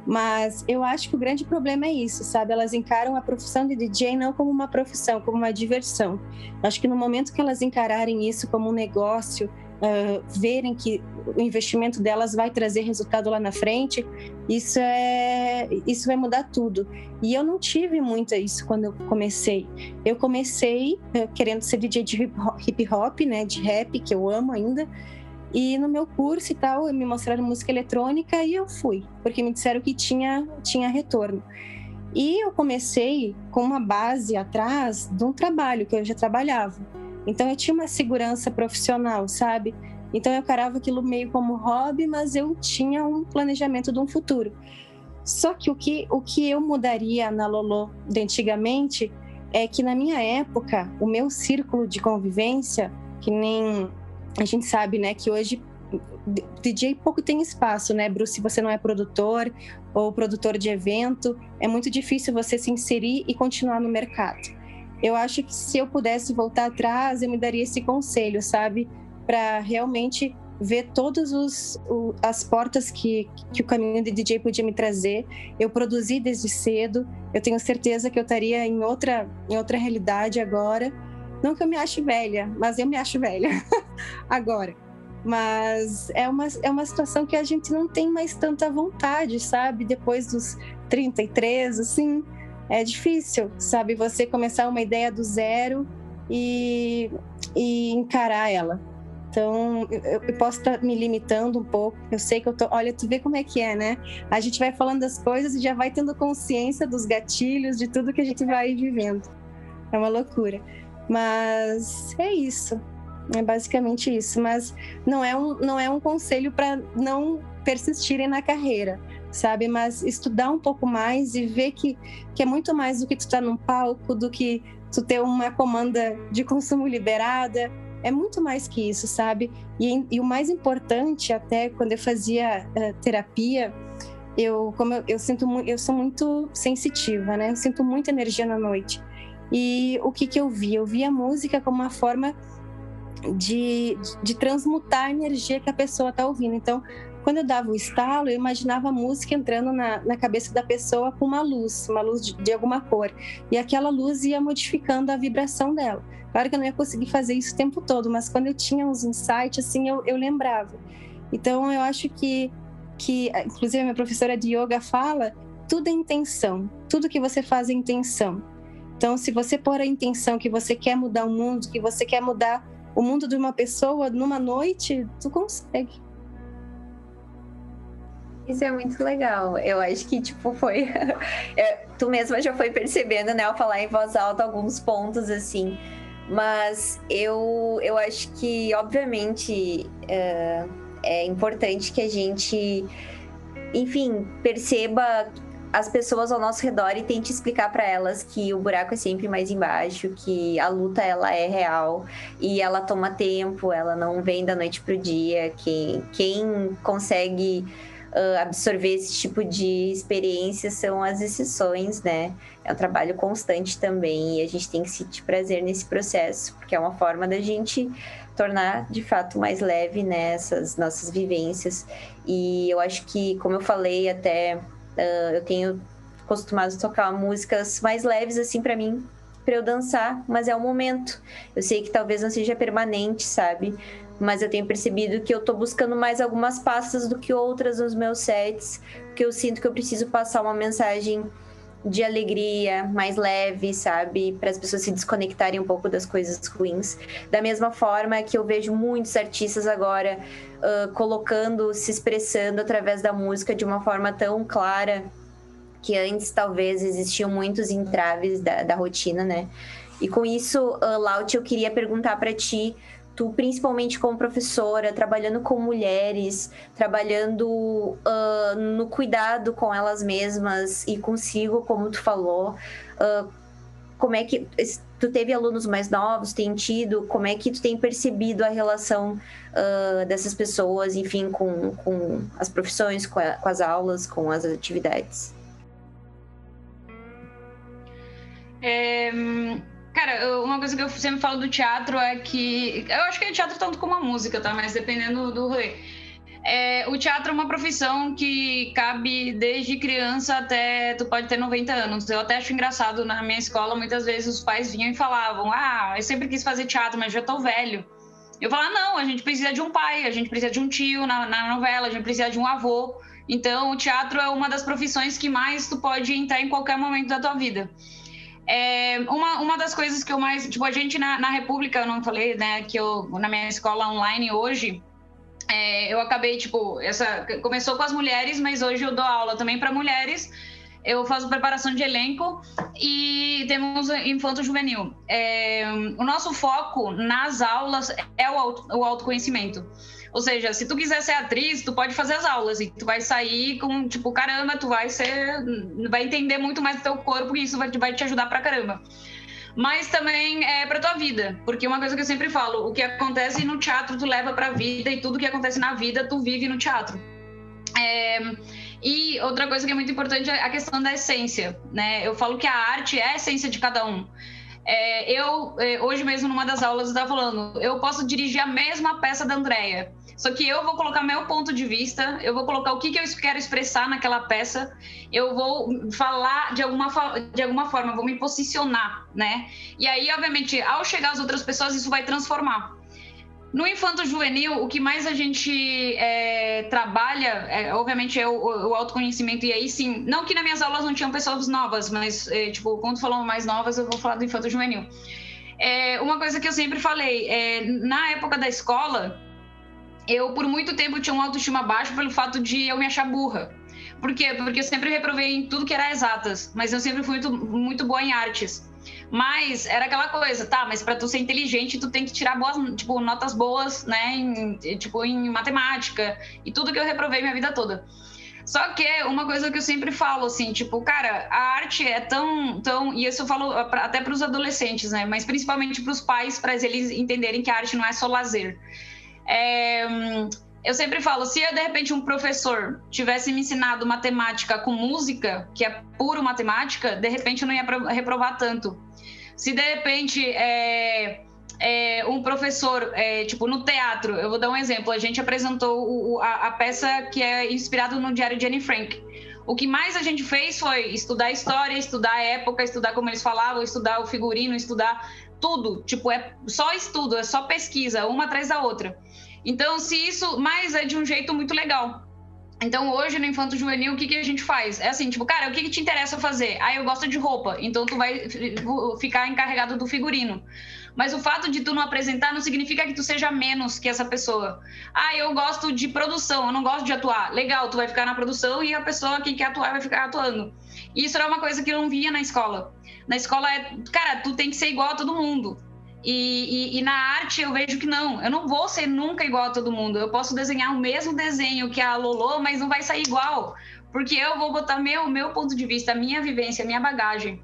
Mas eu acho que o grande problema é isso, sabe? Elas encaram a profissão de DJ não como uma profissão, como uma diversão. Acho que no momento que elas encararem isso como um negócio, uh, verem que o investimento delas vai trazer resultado lá na frente, isso é isso vai mudar tudo. E eu não tive muito isso quando eu comecei. Eu comecei uh, querendo ser DJ de hip hop, né, de rap, que eu amo ainda. E no meu curso e tal, me mostraram música eletrônica e eu fui, porque me disseram que tinha tinha retorno. E eu comecei com uma base atrás de um trabalho que eu já trabalhava. Então eu tinha uma segurança profissional, sabe? Então eu carava aquilo meio como hobby, mas eu tinha um planejamento de um futuro. Só que o que, o que eu mudaria na Lolo de antigamente é que na minha época, o meu círculo de convivência, que nem a gente sabe, né, que hoje DJ pouco tem espaço, né, Bruce? Se você não é produtor ou produtor de evento, é muito difícil você se inserir e continuar no mercado eu acho que se eu pudesse voltar atrás, eu me daria esse conselho, sabe? Para realmente ver todas as portas que, que o caminho de DJ podia me trazer. Eu produzi desde cedo, eu tenho certeza que eu estaria em outra, em outra realidade agora. Não que eu me ache velha, mas eu me acho velha agora. Mas é uma, é uma situação que a gente não tem mais tanta vontade, sabe? Depois dos 33, assim, é difícil, sabe? Você começar uma ideia do zero e, e encarar ela. Então, eu, eu posso estar me limitando um pouco. Eu sei que eu tô. Olha, tu vê como é que é, né? A gente vai falando das coisas e já vai tendo consciência dos gatilhos, de tudo que a gente vai vivendo. É uma loucura. Mas é isso. É basicamente isso. Mas não é um, não é um conselho para não persistirem na carreira sabe? Mas estudar um pouco mais e ver que, que é muito mais do que tu estar tá num palco, do que tu ter uma comanda de consumo liberada. É muito mais que isso, sabe? E, e o mais importante, até quando eu fazia uh, terapia, eu como eu, eu sinto eu sou muito sensitiva, né? Eu sinto muita energia na noite. E o que que eu vi? Eu vi a música como uma forma de, de transmutar a energia que a pessoa está ouvindo. Então, quando eu dava o estalo, eu imaginava a música entrando na, na cabeça da pessoa com uma luz, uma luz de, de, alguma cor. E aquela luz ia modificando a vibração dela. Claro que eu não ia conseguir fazer isso o tempo todo, mas quando eu tinha uns insights, assim, eu, eu lembrava. Então, eu acho que, que, inclusive, a minha professora de yoga fala: tudo é intenção, tudo que você faz é intenção. Então, se você pôr a intenção que você quer mudar o mundo, que você quer mudar o mundo de uma pessoa numa noite, tu consegue.
Isso é muito legal. Eu acho que, tipo, foi. É, tu mesma já foi percebendo, né, ao falar em voz alta alguns pontos, assim. Mas eu, eu acho que, obviamente, é, é importante que a gente, enfim, perceba as pessoas ao nosso redor e tente explicar para elas que o buraco é sempre mais embaixo, que a luta ela é real e ela toma tempo, ela não vem da noite pro dia. Quem, quem consegue uh, absorver esse tipo de experiência são as exceções, né? É um trabalho constante também e a gente tem que sentir prazer nesse processo, porque é uma forma da gente tornar de fato mais leve nessas né, nossas vivências. E eu acho que, como eu falei até Uh, eu tenho costumado tocar músicas mais leves assim para mim, para eu dançar, mas é o momento. Eu sei que talvez não seja permanente, sabe? Mas eu tenho percebido que eu tô buscando mais algumas pastas do que outras nos meus sets, porque eu sinto que eu preciso passar uma mensagem de alegria, mais leve, sabe? Para as pessoas se desconectarem um pouco das coisas ruins. Da mesma forma que eu vejo muitos artistas agora uh, colocando, se expressando através da música de uma forma tão clara que antes talvez existiam muitos entraves da, da rotina, né? E com isso, uh, Laut, eu queria perguntar para ti tu, principalmente como professora, trabalhando com mulheres, trabalhando uh, no cuidado com elas mesmas e consigo, como tu falou, uh, como é que tu teve alunos mais novos, tem tido, como é que tu tem percebido a relação uh, dessas pessoas, enfim, com, com as profissões, com, a, com as aulas, com as atividades?
É, Cara, uma coisa que eu sempre falo do teatro é que. Eu acho que é teatro tanto como a música, tá? Mas dependendo do rolê. É, o teatro é uma profissão que cabe desde criança até. Tu pode ter 90 anos. Eu até acho engraçado, na minha escola, muitas vezes os pais vinham e falavam: Ah, eu sempre quis fazer teatro, mas já tô velho. Eu falava: Não, a gente precisa de um pai, a gente precisa de um tio na, na novela, a gente precisa de um avô. Então, o teatro é uma das profissões que mais tu pode entrar em qualquer momento da tua vida. É, uma, uma das coisas que eu mais. Tipo, a gente na, na República, eu não falei, né, que eu, na minha escola online hoje, é, eu acabei, tipo, essa. Começou com as mulheres, mas hoje eu dou aula também para mulheres. Eu faço preparação de elenco e temos infanto juvenil. É, o nosso foco nas aulas é o, auto, o autoconhecimento. Ou seja, se tu quiser ser atriz, tu pode fazer as aulas e tu vai sair com, tipo, caramba, tu vai ser. vai entender muito mais do teu corpo e isso vai, vai te ajudar pra caramba. Mas também é pra tua vida, porque uma coisa que eu sempre falo, o que acontece no teatro tu leva pra vida e tudo que acontece na vida tu vive no teatro. É, e outra coisa que é muito importante é a questão da essência, né? Eu falo que a arte é a essência de cada um. É, eu, é, hoje mesmo, numa das aulas, eu estava falando, eu posso dirigir a mesma peça da Andrea. Só que eu vou colocar meu ponto de vista, eu vou colocar o que, que eu quero expressar naquela peça, eu vou falar de alguma, de alguma forma, vou me posicionar, né? E aí, obviamente, ao chegar às outras pessoas, isso vai transformar. No infanto juvenil, o que mais a gente é, trabalha, é, obviamente, é o, o, autoconhecimento. E aí sim, não que nas minhas aulas não tinham pessoas novas, mas, é, tipo, quando falamos mais novas, eu vou falar do infanto juvenil. É, uma coisa que eu sempre falei, é, na época da escola, eu por muito tempo tinha uma autoestima baixa pelo fato de eu me achar burra. Por quê? Porque eu sempre reprovei em tudo que era exatas, mas eu sempre fui muito, muito boa em artes. Mas era aquela coisa, tá, mas para tu ser inteligente, tu tem que tirar boas, tipo, notas boas, né, em, tipo, em matemática e tudo que eu reprovei minha vida toda. Só que uma coisa que eu sempre falo, assim, tipo, cara, a arte é tão, tão, e isso eu falo até para os adolescentes, né, mas principalmente para os pais, para eles entenderem que a arte não é só lazer. É, eu sempre falo, se eu, de repente um professor tivesse me ensinado matemática com música, que é puro matemática, de repente eu não ia reprovar tanto. Se de repente é, é, um professor, é, tipo no teatro, eu vou dar um exemplo, a gente apresentou o, a, a, peça que é inspirada no Diário de Anne Frank. O que mais a gente fez foi estudar história, estudar época, estudar como eles falavam, estudar o figurino, estudar tudo. Tipo, é só estudo, é só pesquisa, uma atrás da outra. Então, se isso, mas é de um jeito muito legal. Então, hoje no Infanto Juvenil, o que, que a gente faz? É assim, tipo, cara, o que, que te interessa fazer? Ah, eu gosto de roupa, então tu vai ficar encarregado do figurino. Mas o fato de tu não apresentar não significa que tu seja menos que essa pessoa. Ah, eu gosto de produção, eu não gosto de atuar. Legal, tu vai ficar na produção e a pessoa que quer atuar vai ficar atuando. E isso era uma coisa que eu não via na escola. Na escola é, cara, tu tem que ser igual a todo mundo. E, e, e, na arte eu vejo que não, eu não vou ser nunca igual a todo mundo. Eu posso desenhar o mesmo desenho que a Lolo, mas não vai sair igual, porque eu vou botar meu, meu ponto de vista, a minha vivência, a minha bagagem.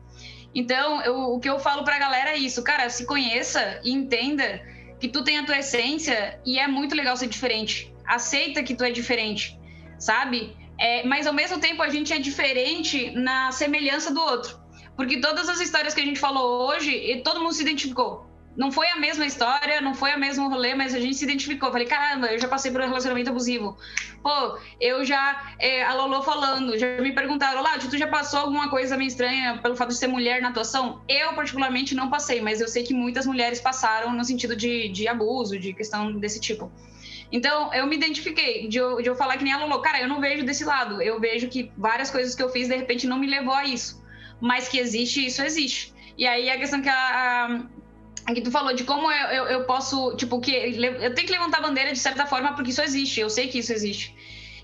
Então, eu, o que eu falo pra galera é isso, cara, se conheça e entenda que tu tem a tua essência e é muito legal ser diferente. Aceita que tu é diferente, sabe? É, mas ao mesmo tempo a gente é diferente na semelhança do outro. Porque todas as histórias que a gente falou hoje, todo mundo se identificou não foi a mesma história, não foi a mesmo rolê, mas a gente se identificou. Falei, caramba, eu já passei por um relacionamento abusivo. Pô, eu já. É, a Lolo falando, já me perguntaram, lá, tu já passou alguma coisa meio estranha pelo fato de ser mulher na atuação? Eu, particularmente, não passei, mas eu sei que muitas mulheres passaram no sentido de, de abuso, de questão desse tipo. Então, eu me identifiquei de eu, de eu falar que nem a Lolo, cara, eu não vejo desse lado. Eu vejo que várias coisas que eu fiz, de repente, não me levou a isso. Mas que existe, isso existe. E aí a questão que a, que tu falou de como eu, eu, eu, posso, tipo, que eu tenho que levantar a bandeira de certa forma porque isso existe, eu sei que isso existe.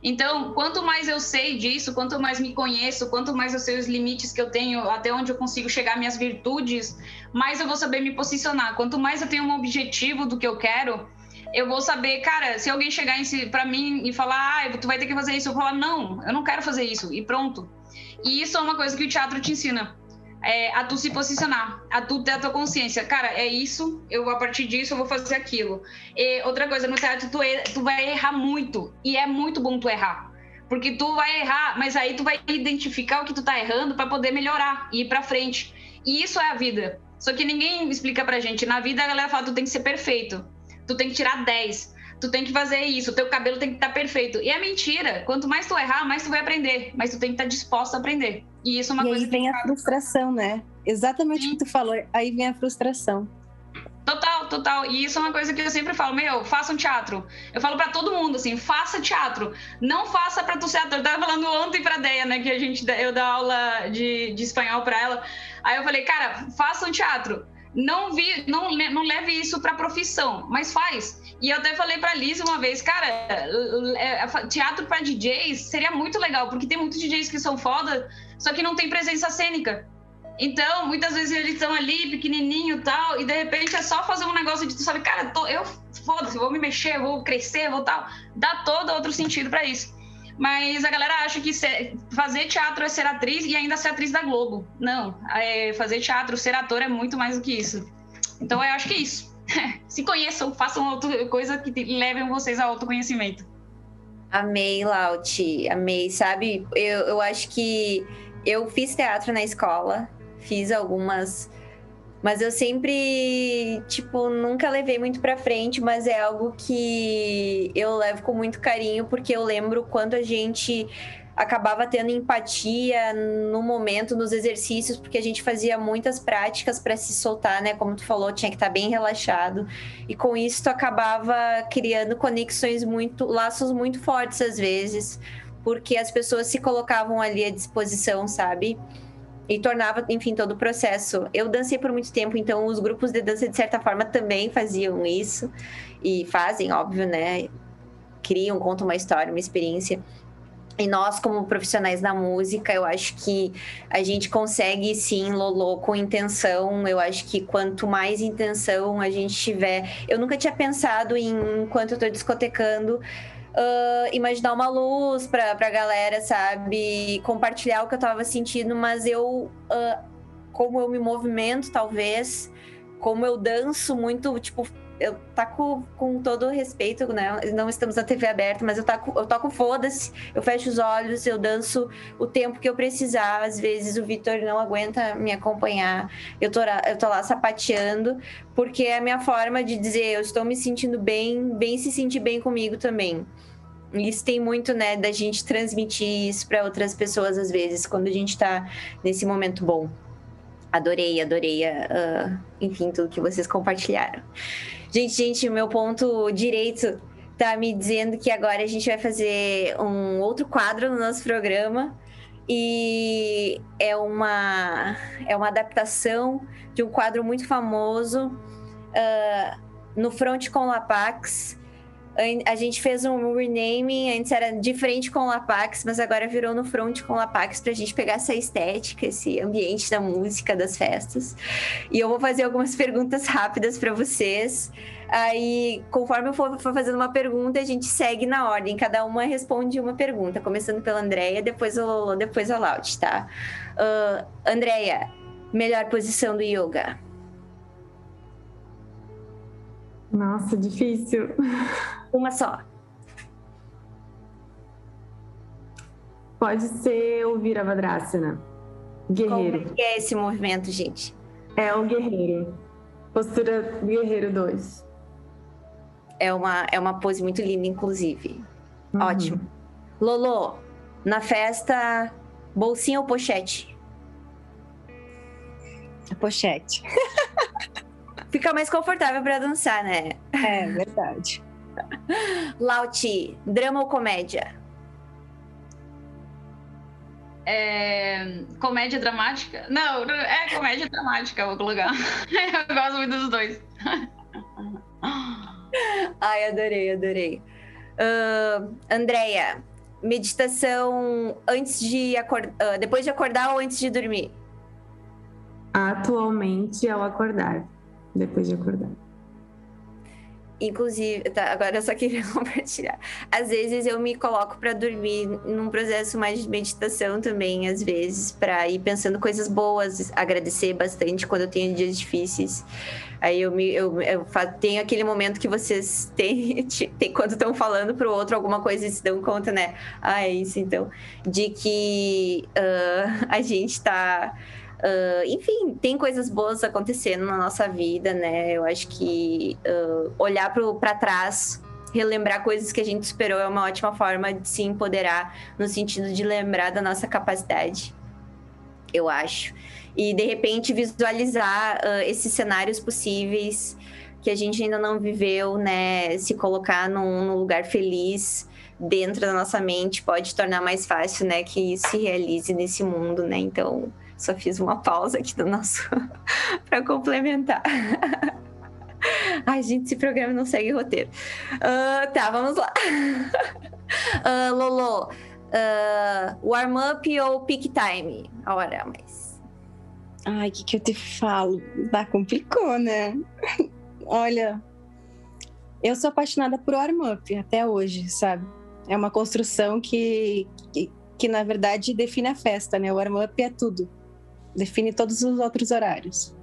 Então, quanto mais eu sei disso, quanto mais me conheço, quanto mais eu sei os limites que eu tenho, até onde eu consigo chegar, minhas virtudes, mais eu vou saber me posicionar. Quanto mais eu tenho um objetivo do que eu quero, eu vou saber, cara, se alguém chegar para mim e falar, ah, tu vai ter que fazer isso, eu vou falar, não, eu não quero fazer isso, e pronto. E isso é uma coisa que o teatro te ensina é, a tu se posicionar, a tu ter a tua consciência. Cara, é isso, eu a partir disso eu vou fazer aquilo. E outra coisa, no teatro tu, tu vai errar muito, e é muito bom tu errar. Porque tu vai errar, mas aí tu vai identificar o que tu tá errando para poder melhorar e ir pra frente. E isso é a vida. Só que ninguém explica pra gente. Na vida a galera fala, tu tem que ser perfeito. Tu tem que tirar 10 tu tem que fazer isso, o teu cabelo tem que estar tá perfeito. E é mentira. Quanto mais tu errar, mais tu vai aprender. Mas tu tem que estar tá disposto a aprender. E isso é uma
e
coisa
aí vem a frustração, né? Exatamente o que tu falou. Aí vem a frustração.
Total, total. E isso é uma coisa que eu sempre falo, meu, faça um teatro. Eu falo para todo mundo assim, faça teatro. Não faça para tu ser ator. Eu tava falando ontem pra Deia, né, que a gente eu dou aula de, de espanhol para ela. Aí eu falei, cara, faça um teatro. Não vi, não, não leve isso para profissão, mas faz. E eu até falei pra Liz uma vez, cara, é, teatro para DJs seria muito legal, porque tem muitos DJs que são foda, só que não tem presença cênica. Então, muitas vezes eles estão ali, pequenininho tal, e de repente é só fazer um negócio de tu sabe, cara, tô, eu foda-se, vou me mexer, vou crescer, vou tal. Dá todo outro sentido para isso. Mas a galera acha que ser, fazer teatro é ser atriz e ainda ser atriz da Globo. Não, é, fazer teatro, ser ator é muito mais do que isso. Então eu acho que é isso. se conheçam, façam outra coisa que levem vocês ao autoconhecimento.
Amei, Lauti, amei, sabe? Eu, eu acho que eu fiz teatro na escola, fiz algumas, mas eu sempre, tipo, nunca levei muito pra frente, mas é algo que eu levo com muito carinho, porque eu lembro quando a gente acabava tendo empatia no momento, nos exercícios, porque a gente fazia muitas práticas para se soltar, né? Como tu falou, tinha que estar tá bem relaxado. E com isso tu acabava criando conexões muito, laços muito fortes às vezes, porque as pessoas se colocavam ali à disposição, sabe? E tornava, enfim, todo o processo. Eu dancei por muito tempo, então os grupos de dança, de certa forma, também faziam isso. E fazem, óbvio, né? Criam, contam uma história, uma experiência. E nós, como profissionais da música, eu acho que a gente consegue sim, Lolo, com intenção. Eu acho que quanto mais intenção a gente tiver. Eu nunca tinha pensado em, enquanto eu tô discotecando, uh, imaginar uma luz pra, pra galera, sabe? Compartilhar o que eu tava sentindo, mas eu, uh, como eu me movimento, talvez, como eu danço muito, tipo, eu taco com todo respeito, né? Não estamos na TV aberta, mas eu, taco, eu toco foda-se, eu fecho os olhos, eu danço o tempo que eu precisar. Às vezes o Vitor não aguenta me acompanhar, eu tô, eu tô lá sapateando, porque é a minha forma de dizer, eu estou me sentindo bem, bem se sentir bem comigo também. Isso tem muito, né, da gente transmitir isso para outras pessoas às vezes, quando a gente tá nesse momento bom. Adorei, adorei, uh, enfim, tudo que vocês compartilharam. Gente, gente, o meu ponto direito tá me dizendo que agora a gente vai fazer um outro quadro no nosso programa. E é uma, é uma adaptação de um quadro muito famoso uh, no Front com Lapax. A gente fez um renaming, antes era de frente com Lapax, mas agora virou no front com Lapax pra gente pegar essa estética, esse ambiente da música, das festas. E eu vou fazer algumas perguntas rápidas para vocês. Aí, conforme eu for, for, fazendo uma pergunta, a gente segue na ordem. Cada uma responde uma pergunta, começando pela Andrea, depois o Lolo, depois o Laut, tá? Uh, melhor posição do yoga?
Nossa, difícil.
Uma só.
Pode ser o Virabhadrasana. Guerreiro.
Como é esse movimento, gente?
É o guerreiro. Postura guerreiro 2.
É uma, é uma pose muito linda, inclusive. Uhum. Ótimo. Lolo, na festa, bolsinha ou pochete?
Pochete.
Fica mais confortável para dançar, né?
É, verdade.
Lauti, drama ou comédia?
É... Comédia dramática? Não, é comédia dramática, vou colocar. Eu gosto muito dos dois.
Ai, adorei, adorei. Uh, Andréia, meditação antes de acordar, uh, depois de acordar ou antes de dormir?
Atualmente ao acordar, depois de acordar.
Inclusive, tá, agora eu só queria compartilhar. Às vezes eu me coloco para dormir num processo mais de meditação também, às vezes, para ir pensando coisas boas, agradecer bastante quando eu tenho dias difíceis. Aí eu, me, eu, eu tenho aquele momento que vocês têm, têm quando estão falando para o outro alguma coisa e se dão conta, né? Ah, é isso então. De que uh, a gente está Uh, enfim, tem coisas boas acontecendo na nossa vida, né? Eu acho que uh, olhar para trás, relembrar coisas que a gente esperou é uma ótima forma de se empoderar, no sentido de lembrar da nossa capacidade, eu acho. E de repente visualizar uh, esses cenários possíveis que a gente ainda não viveu, né? Se colocar num, num lugar feliz dentro da nossa mente pode tornar mais fácil, né? Que isso se realize nesse mundo, né? Então só fiz uma pausa aqui do nosso para complementar. Ai, gente, esse programa não segue roteiro. Uh, tá, vamos lá. Uh, Lolo, uh, warm-up ou peak time? A hora mais.
Ai, o que, que eu te falo? Tá, complicou, né? Olha, eu sou apaixonada por warm-up até hoje, sabe? É uma construção que, que, que, na verdade, define a festa, né? O warm-up é tudo define todos os outros horários.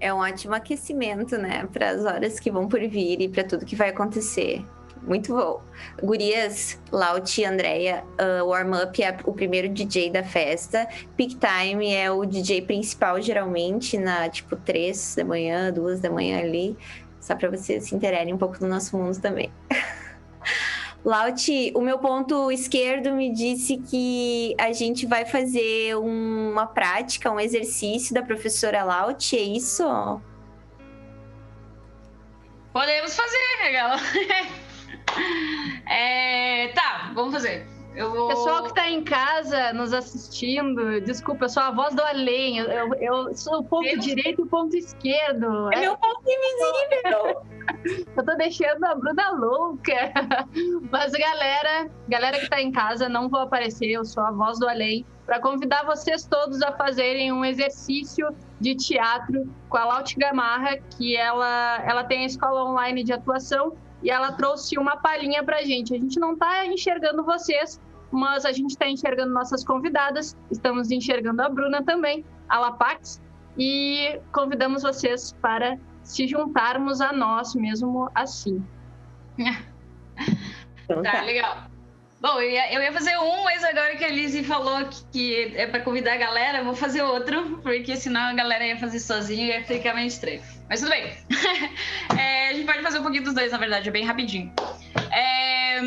É um ótimo aquecimento, né, para as horas que vão por vir e para tudo que vai acontecer. Muito bom. Gurias, Lauti e Andrea, uh, Warm Up é o primeiro DJ da festa. Peak Time é o DJ principal, geralmente, na tipo 3 da manhã, 2 da manhã ali. Só para vocês se interarem um pouco do nosso mundo também. Lauti, o meu ponto esquerdo me disse que a gente vai fazer uma prática, um exercício da professora Lauti, é isso?
Podemos fazer, legal. é, tá, vamos fazer.
Vou... Pessoal que está em casa nos assistindo, desculpa, eu sou a voz do além. Eu, eu sou o ponto direito e o ponto esquerdo.
É, é meu ponto invisível.
eu tô deixando a Bruna louca. Mas galera, galera que está em casa, não vou aparecer, eu sou a voz do além, para convidar vocês todos a fazerem um exercício de teatro com a Laut Gamarra, que ela, ela tem a escola online de atuação e ela trouxe uma palhinha para a gente. A gente não está enxergando vocês, mas a gente está enxergando nossas convidadas, estamos enxergando a Bruna também, a Lapax, e convidamos vocês para se juntarmos a nós mesmo assim.
Então, tá, tá, legal. Bom, eu ia, eu ia, fazer um, mas agora que a Lizzie falou que, que é para convidar a galera, eu vou fazer outro, porque senão a galera ia fazer sozinho e ia ficar meio estranho. Mas tudo bem. é, a gente pode fazer um pouquinho dos dois, na verdade, é bem rapidinho. É,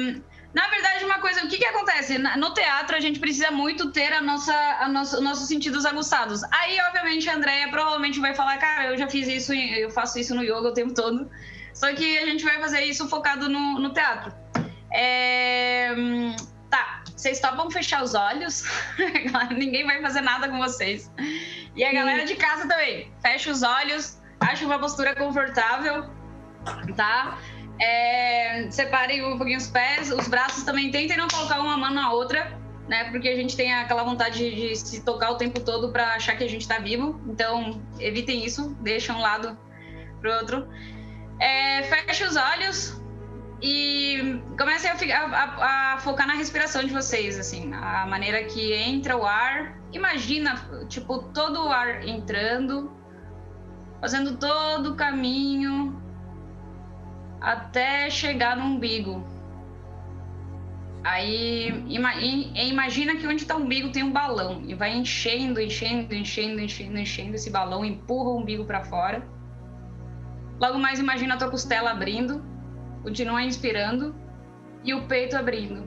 na verdade, uma coisa, o que, que acontece? No teatro, a gente precisa muito ter a nossa, a nossa, nossos sentidos aguçados. Aí, obviamente, a Andrea provavelmente vai falar, cara, eu já fiz isso, eu faço isso no yoga o tempo todo. Só que a gente vai fazer isso focado no, no teatro. É, tá, vocês topam fechar os olhos? Ninguém vai fazer nada com vocês. E a galera de casa também. Fecha os olhos, Ache uma postura confortável, tá? É, separem um pouquinho os pés, os braços também. Tentem não colocar uma mão na outra, né? Porque a gente tem aquela vontade de, de se tocar o tempo todo para achar que a gente está vivo. Então, evitem isso. Deixem um lado pro outro. É, feche os olhos e comecem a, a, a, focar na respiração de vocês, assim, a maneira que entra o ar. Imagina, tipo, todo o ar entrando, fazendo todo o caminho até chegar no umbigo. Aí imagina que onde está o umbigo tem um balão e vai enchendo, enchendo, enchendo, enchendo, enchendo esse balão, empurra o umbigo para fora. Logo mais imagina a tua costela abrindo, continua inspirando e o peito abrindo.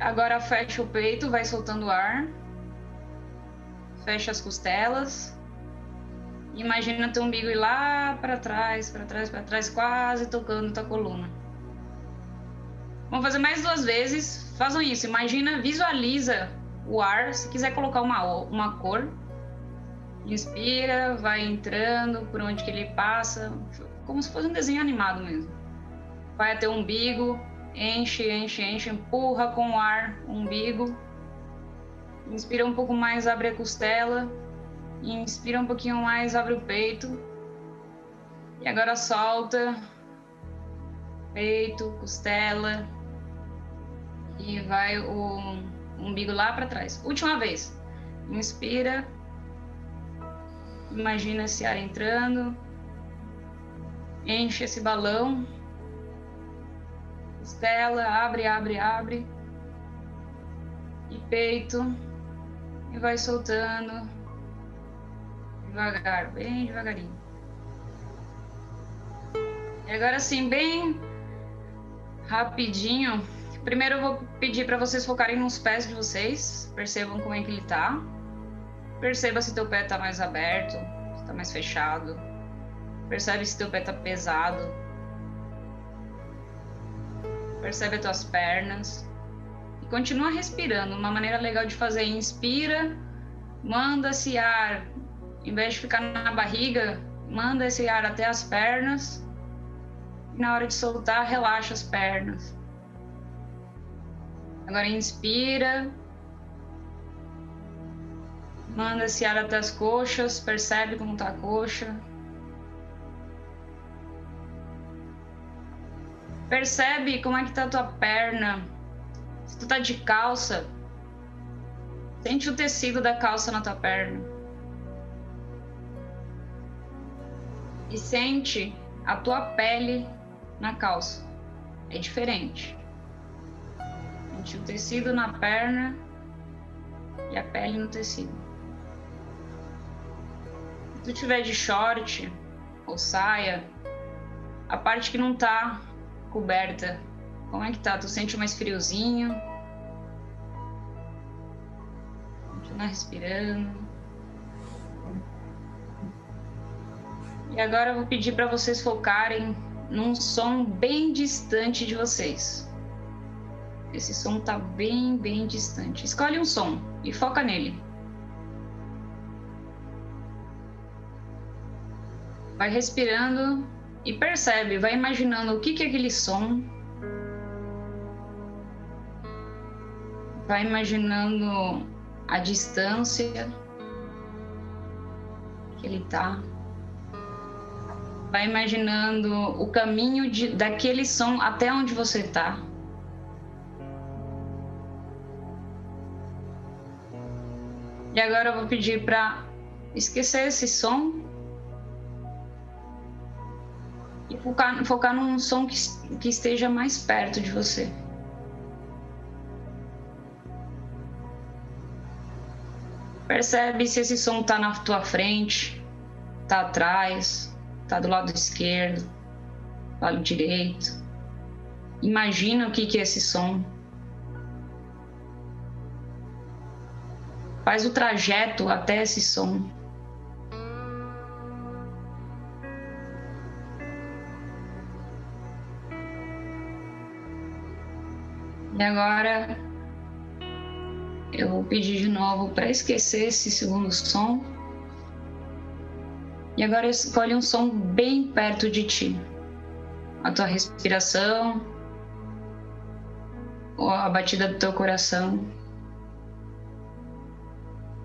Agora fecha o peito, vai soltando o ar. Fecha as costelas. Imagina teu umbigo ir lá para trás, para trás, para trás, quase tocando tua coluna. Vamos fazer mais duas vezes. Façam isso. Imagina, visualiza o ar. Se quiser colocar uma, uma cor, inspira, vai entrando por onde que ele passa, como se fosse um desenho animado mesmo. Vai até o umbigo, enche, enche, enche, empurra com o ar o umbigo. Inspira um pouco mais, abre a costela Inspira um pouquinho mais, abre o peito. E agora solta. Peito, costela. E vai o umbigo lá para trás. Última vez. Inspira. Imagina esse ar entrando. Enche esse balão. Costela, abre, abre, abre. E peito. E vai soltando Devagar, bem devagarinho. E agora sim, bem rapidinho. Primeiro eu vou pedir para vocês focarem nos pés de vocês. Percebam como é que ele tá. Perceba se teu pé tá mais aberto, se tá mais fechado. Percebe se teu pé tá pesado. Percebe as tuas pernas. E continua respirando. Uma maneira legal de fazer inspira, manda esse ar em vez de ficar na barriga, manda esse ar até as pernas. E na hora de soltar, relaxa as pernas. Agora inspira. Manda esse ar até as coxas, percebe como tá a coxa. Percebe como é que tá a tua perna. Se tu tá de calça, sente o tecido da calça na tua perna. E sente a tua pele na calça. É diferente. Sente o tecido na perna e a pele no tecido. Se tu tiver de short ou saia, a parte que não tá coberta, como é que tá? Tu sente mais friozinho? Continua respirando. E agora eu vou pedir para vocês focarem num som bem distante de vocês. Esse som tá bem, bem distante. Escolhe um som e foca nele. Vai respirando e percebe, vai imaginando o que, que é aquele som. Vai imaginando a distância que ele tá vai imaginando o caminho de, daquele som até onde você está. E agora eu vou pedir para esquecer esse som e focar, focar num som que, que esteja mais perto de você. Percebe se esse som está na tua frente, está atrás, está do lado esquerdo, lado direito. Imagina o que, que é esse som. Faz o trajeto até esse som. E agora eu vou pedir de novo para esquecer esse segundo som E agora escolhe um som bem perto de ti. A tua respiração, ou a batida do teu coração.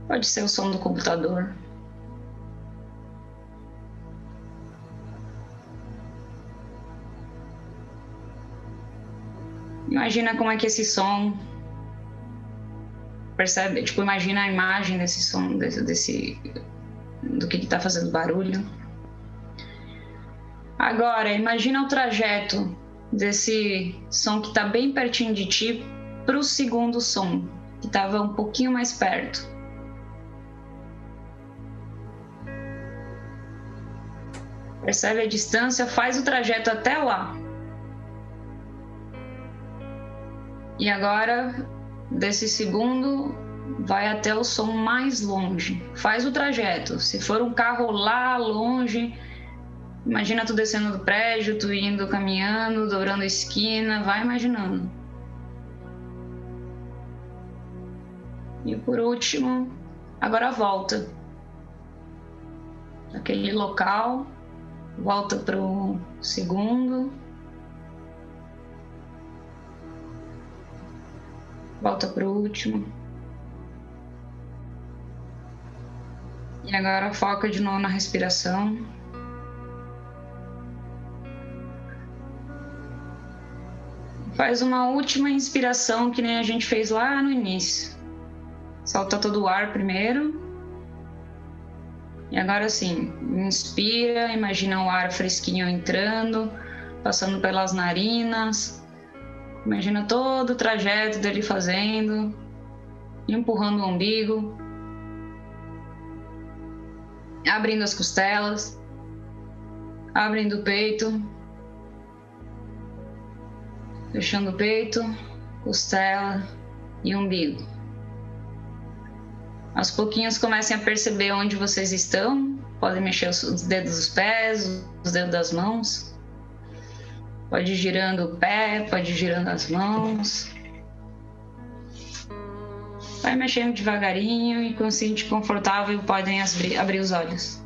Pode ser o som do computador. Imagina como é que esse som percebe, tipo, imagina a imagem desse som, desse, desse do que está fazendo barulho. Agora, imagina o trajeto desse som que está bem pertinho de ti para o segundo som, que estava um pouquinho mais perto. Percebe a distância, faz o trajeto até lá. E agora, desse segundo, vai até o som mais longe. Faz o trajeto. Se for um carro lá longe, imagina tu descendo do prédio, tu indo caminhando, dobrando a esquina, vai imaginando. E por último, agora volta. Aquele local, volta para o segundo. Volta para o último. E agora foca de novo na respiração. Faz uma última inspiração que nem a gente fez lá no início. Solta todo o ar primeiro. E agora sim, inspira, imagina o ar fresquinho entrando, passando pelas narinas. Imagina todo o trajeto dele fazendo, empurrando o umbigo abrindo as costelas, abrindo o peito, fechando o peito, costela e umbigo. Aos pouquinhos comecem a perceber onde vocês estão. Podem mexer os dedos dos pés, os dedos das mãos. Pode ir girando o pé, pode ir girando as mãos. Vai mexendo devagarinho e quando se sentir confortável, podem abrir, abrir os olhos.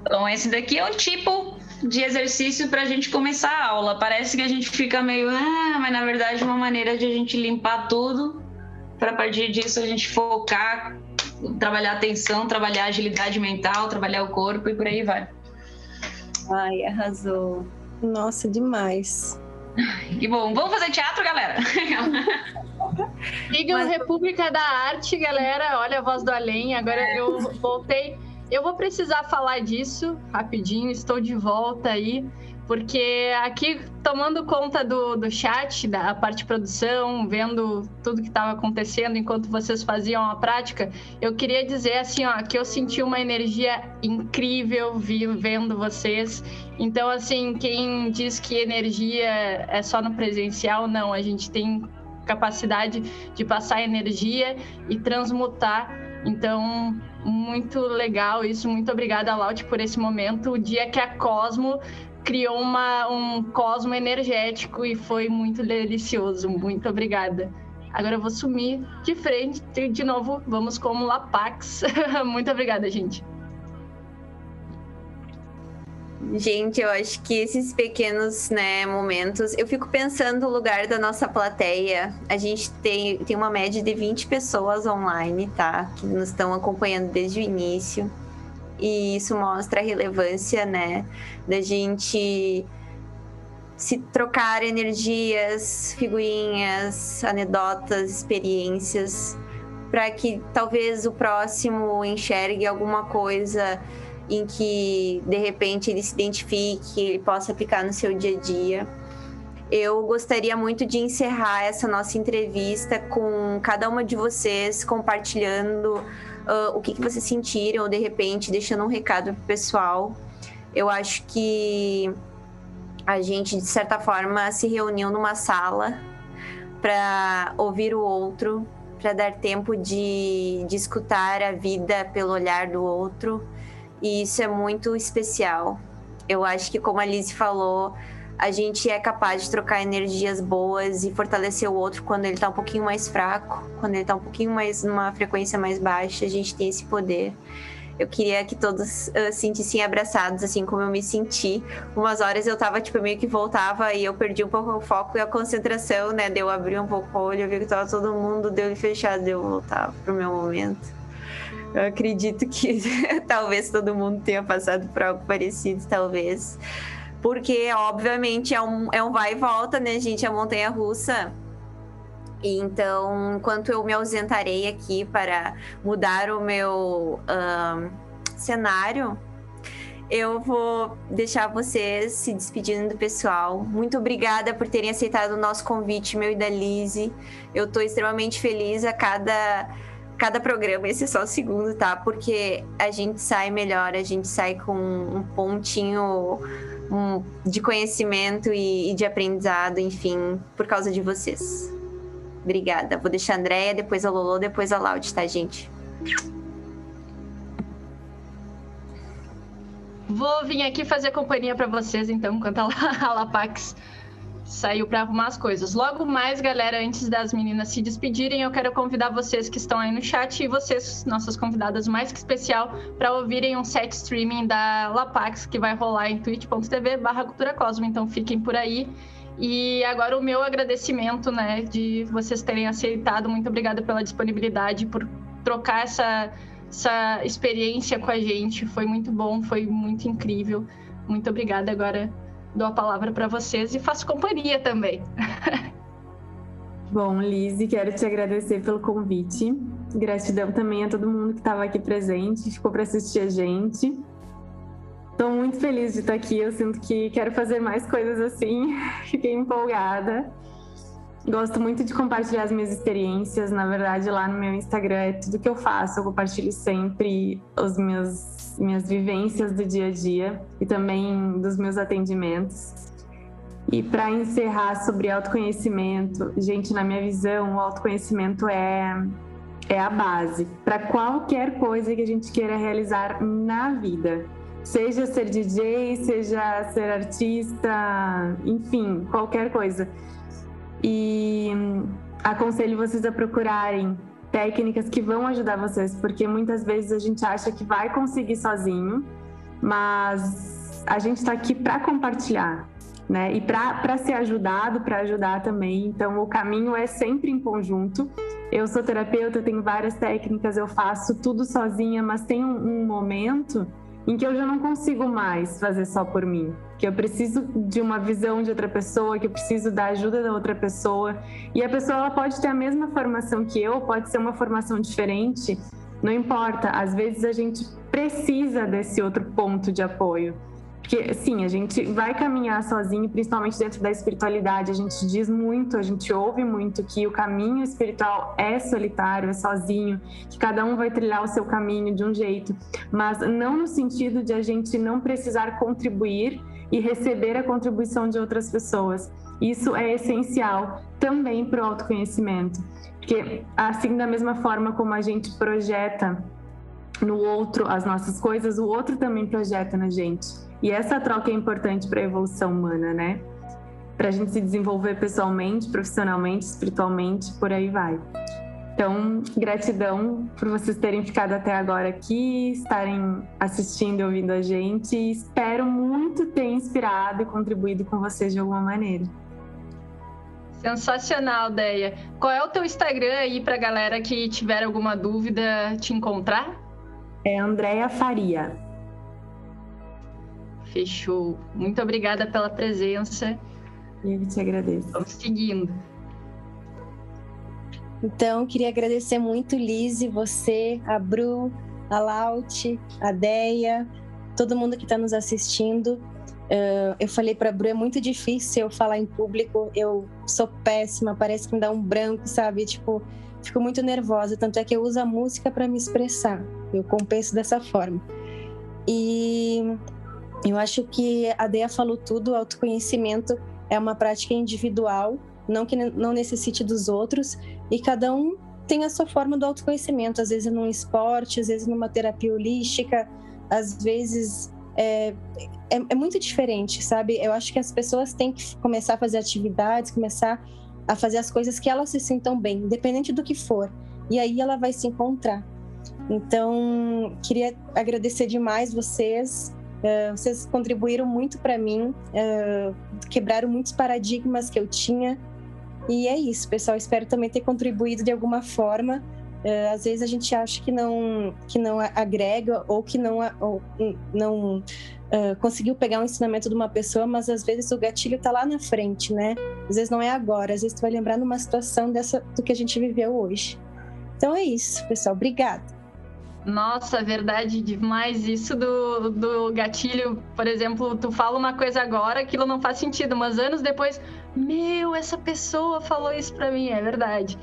Então, esse daqui é o tipo de exercício para a gente começar a aula. Parece que a gente fica meio, ah, mas na verdade é uma maneira de a gente limpar tudo, para a partir disso a gente focar, trabalhar atenção, trabalhar agilidade mental, trabalhar o corpo e por aí vai.
Ai, arrasou.
Nossa, demais.
Que bom. Vamos fazer teatro, galera?
Sigam Mas... República da Arte, galera. Olha a voz do além. Agora é. eu voltei. Eu vou precisar falar disso rapidinho. Estou de volta aí porque aqui tomando conta do, do chat, da parte produção, vendo tudo que estava acontecendo enquanto vocês faziam a prática, eu queria dizer assim, ó, que eu senti uma energia incrível vendo vocês. Então, assim, quem diz que energia é só no presencial, não, a gente tem capacidade de passar energia e transmutar. Então, muito legal isso. Muito obrigada, Laut, por esse momento. O dia que a Cosmo criou uma, um cosmo energético e foi muito delicioso. Muito obrigada. Agora eu vou sumir de frente de novo. Vamos como Lapax. muito obrigada, gente.
Gente, eu acho que esses pequenos né, momentos. Eu fico pensando no lugar da nossa plateia. A gente tem, tem uma média de 20 pessoas online, tá? Que nos estão acompanhando desde o início e isso mostra a relevância, né, da gente se trocar energias, figurinhas, anedotas, experiências, para que talvez o próximo enxergue alguma coisa em que de repente ele se identifique, ele possa aplicar no seu dia a dia. Eu gostaria muito de encerrar essa nossa entrevista com cada uma de vocês compartilhando uh, o que, que vocês sentiram, de repente deixando um recado pro pessoal. Eu acho que a gente, de certa forma, se reuniu numa sala para ouvir o outro, para dar tempo de, de escutar a vida pelo olhar do outro. E isso é muito especial. Eu acho que, como a Liz falou, a gente é capaz de trocar energias boas e fortalecer o outro quando ele tá um pouquinho mais fraco, quando ele tá um pouquinho mais numa frequência mais baixa, a gente tem esse poder. Eu queria que todos uh, sentissem abraçados, assim como eu me senti. Umas horas eu tava, tipo, meio que voltava e eu perdi um pouco o foco e a concentração, né? Deu abrir um pouco o olho, eu vi que tava todo mundo, deu fechado, eu voltava pro meu momento. Eu acredito que talvez todo mundo tenha passado por algo parecido, talvez. Porque, obviamente, é um, é um vai e volta, né, gente? A montanha russa. Então, enquanto eu me ausentarei aqui para mudar o meu um, cenário, eu vou deixar vocês se despedindo do pessoal. Muito obrigada por terem aceitado o nosso convite, meu e da Lizzie. Eu estou extremamente feliz a cada, cada programa, esse é só o segundo, tá? Porque a gente sai melhor, a gente sai com um pontinho um, de conhecimento e, e, de aprendizado, enfim, por causa de vocês. Obrigada. Vou deixar a Andrea, depois a Lolo, depois a Laud, tá, gente?
Vou vir aqui fazer companhia para vocês, então, enquanto a Lapax saiu para arrumar as coisas. Logo mais, galera, antes das meninas se despedirem, eu quero convidar vocês que estão aí no chat e vocês, nossas convidadas mais que especial, para ouvirem um set streaming da Lapax que vai rolar em twitch.tv/barra Cultura Cosmo. Então fiquem por aí. E agora o meu agradecimento, né, de vocês terem aceitado. Muito obrigada pela disponibilidade, por trocar essa, essa experiência com a gente. Foi muito bom, foi muito incrível. Muito obrigada agora dou a palavra para vocês e faço companhia também.
Bom, Lizzie, quero te agradecer pelo convite. Gratidão também a todo mundo que estava aqui presente, ficou para assistir a gente. Estou muito feliz de estar aqui. Eu sinto que quero fazer mais coisas assim. Fiquei empolgada. Gosto muito de compartilhar as minhas experiências. Na verdade, lá no meu Instagram é tudo que eu faço. Eu compartilho sempre os meus minhas vivências do dia a dia e também dos meus atendimentos. E para encerrar sobre autoconhecimento, gente, na minha visão, o autoconhecimento é é a base para qualquer coisa que a gente queira realizar na vida. Seja ser DJ, seja ser artista, enfim, qualquer coisa. E aconselho vocês a procurarem técnicas que vão ajudar vocês, porque muitas vezes a gente acha que vai conseguir sozinho, mas a gente está aqui para compartilhar, né? E para ser ajudado, para ajudar também. Então, o caminho é sempre em conjunto. Eu sou terapeuta, tenho várias técnicas, eu faço tudo sozinha, mas tem um, um momento em que eu já não consigo mais fazer só por mim, que eu preciso de uma visão de outra pessoa, que eu preciso da ajuda da outra pessoa. E a pessoa ela pode ter a mesma formação que eu, pode ser uma formação diferente, não importa. Às vezes a gente precisa desse outro ponto de apoio. Porque, sim, a gente vai caminhar sozinho, principalmente dentro da espiritualidade. A gente diz muito, a gente ouve muito que o caminho espiritual é solitário, é sozinho, que cada um vai trilhar o seu caminho de um jeito, mas não no sentido de a gente não precisar contribuir e receber a contribuição de outras pessoas. Isso é essencial também para o autoconhecimento, porque assim da mesma forma como a gente projeta no outro as nossas coisas, o outro também projeta na gente. E essa troca é importante para a evolução humana, né? Para a gente se desenvolver pessoalmente, profissionalmente, espiritualmente, por aí vai. Então, gratidão por vocês terem ficado até agora aqui, estarem assistindo e ouvindo a gente. Espero muito ter inspirado e contribuído com vocês de alguma maneira.
Sensacional, Deia. Qual é o teu Instagram aí para galera que tiver alguma dúvida te encontrar?
É Andréia Faria.
Fechou. Muito obrigada pela presença.
Eu te agradeço.
Vamos seguindo.
Então, queria agradecer muito, Lise, você, a Bru, a Laut, a Deia, todo mundo que está nos assistindo. Uh, eu falei para a Bru, é muito difícil eu falar em público, eu sou péssima, parece que me dá um branco, sabe? Tipo, fico muito nervosa, tanto é que eu uso a música para me expressar, eu compenso dessa forma. E eu acho que a Dea falou tudo, autoconhecimento é uma prática individual, não que não necessite dos outros, e cada um tem a sua forma do autoconhecimento, às vezes num esporte, às vezes numa terapia holística, às vezes é, é, é, muito diferente, sabe? Eu acho que as pessoas têm que começar a fazer atividades, começar a fazer as coisas que elas se sintam bem, independente do que for. E aí ela vai se encontrar. Então, queria agradecer demais vocês. Uh, vocês contribuíram muito para mim, uh, quebraram muitos paradigmas que eu tinha. E é isso, pessoal. Espero também ter contribuído de alguma forma. Uh, às vezes a gente acha que não que não agrega ou que não ou não conseguiu pegar um ensinamento de uma pessoa, mas às vezes o gatilho está lá na frente, né? Às vezes não é agora, às vezes tu vai lembrar numa situação dessa do que a gente viveu hoje. Então é isso, pessoal. Obrigada.
Nossa, verdade demais. Isso do, do gatilho, por exemplo, tu fala uma coisa agora, aquilo não faz sentido, mas anos depois, meu, essa pessoa falou isso pra mim, é verdade.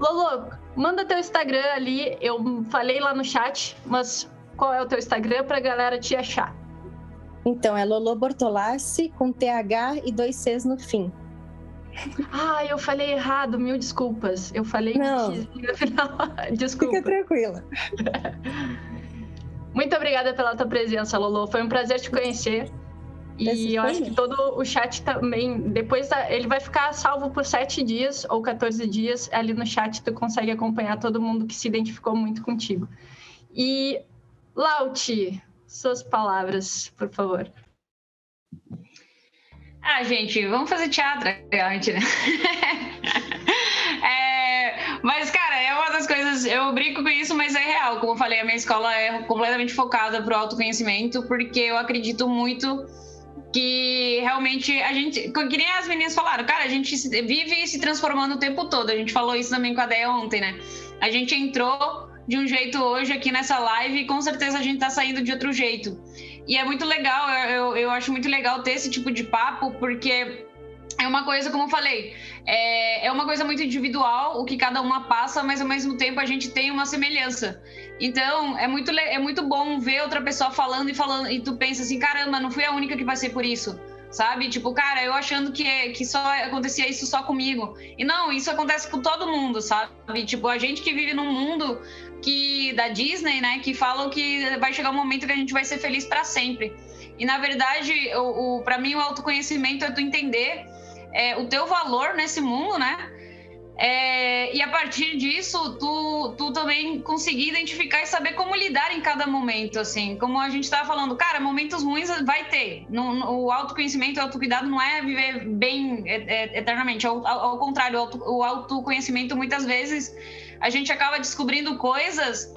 Lolo, manda teu Instagram ali. Eu falei lá no chat, mas qual é o teu Instagram pra galera te achar?
Então, é Lolo Bortolassi com TH e dois Cs no fim.
Ah, eu falei errado, mil desculpas. Eu falei
Não.
no final. Desculpa.
Fica tranquila.
Muito obrigada pela tua presença, Lolo. Foi um prazer te conhecer. E eu acho que todo o chat também, depois ele vai ficar salvo por sete dias ou 14 dias. Ali no chat tu consegue acompanhar todo mundo que se identificou muito contigo. E Lauti, suas palavras, por favor.
Ah, gente, vamos fazer teatro. Mentira. é, mas, cara, é uma das coisas. Eu brinco com isso, mas é real. Como eu falei, a minha escola é completamente focada para o autoconhecimento, porque eu acredito muito que realmente a gente, que nem as meninas falaram, cara, a gente vive se transformando o tempo todo. A gente falou isso também com a Deia ontem, né? A gente entrou de um jeito hoje aqui nessa live e com certeza a gente tá saindo de outro jeito. E é muito legal, eu, eu acho muito legal ter esse tipo de papo, porque é uma coisa, como eu falei, é, é uma coisa muito individual, o que cada uma passa, mas ao mesmo tempo a gente tem uma semelhança. Então, é muito, é muito bom ver outra pessoa falando e falando, e tu pensa assim, caramba, não fui a única que passei por isso sabe? Tipo, cara, eu achando que, que só acontecia isso só comigo. E não, isso acontece com todo mundo, sabe? Tipo, a gente que vive num mundo que da Disney, né, que falam que vai chegar um momento que a gente vai ser feliz para sempre. E na verdade, o, o para mim o autoconhecimento é tu entender é, o teu valor nesse mundo, né? É, e a partir disso, tu, tu também conseguir identificar e saber como lidar em cada momento, assim. Como a gente estava falando, cara, momentos ruins vai ter. No, no, o autoconhecimento, o autocuidado não é viver bem é, é, eternamente. Ao, ao, ao contrário, o, auto, o autoconhecimento muitas vezes a gente acaba descobrindo coisas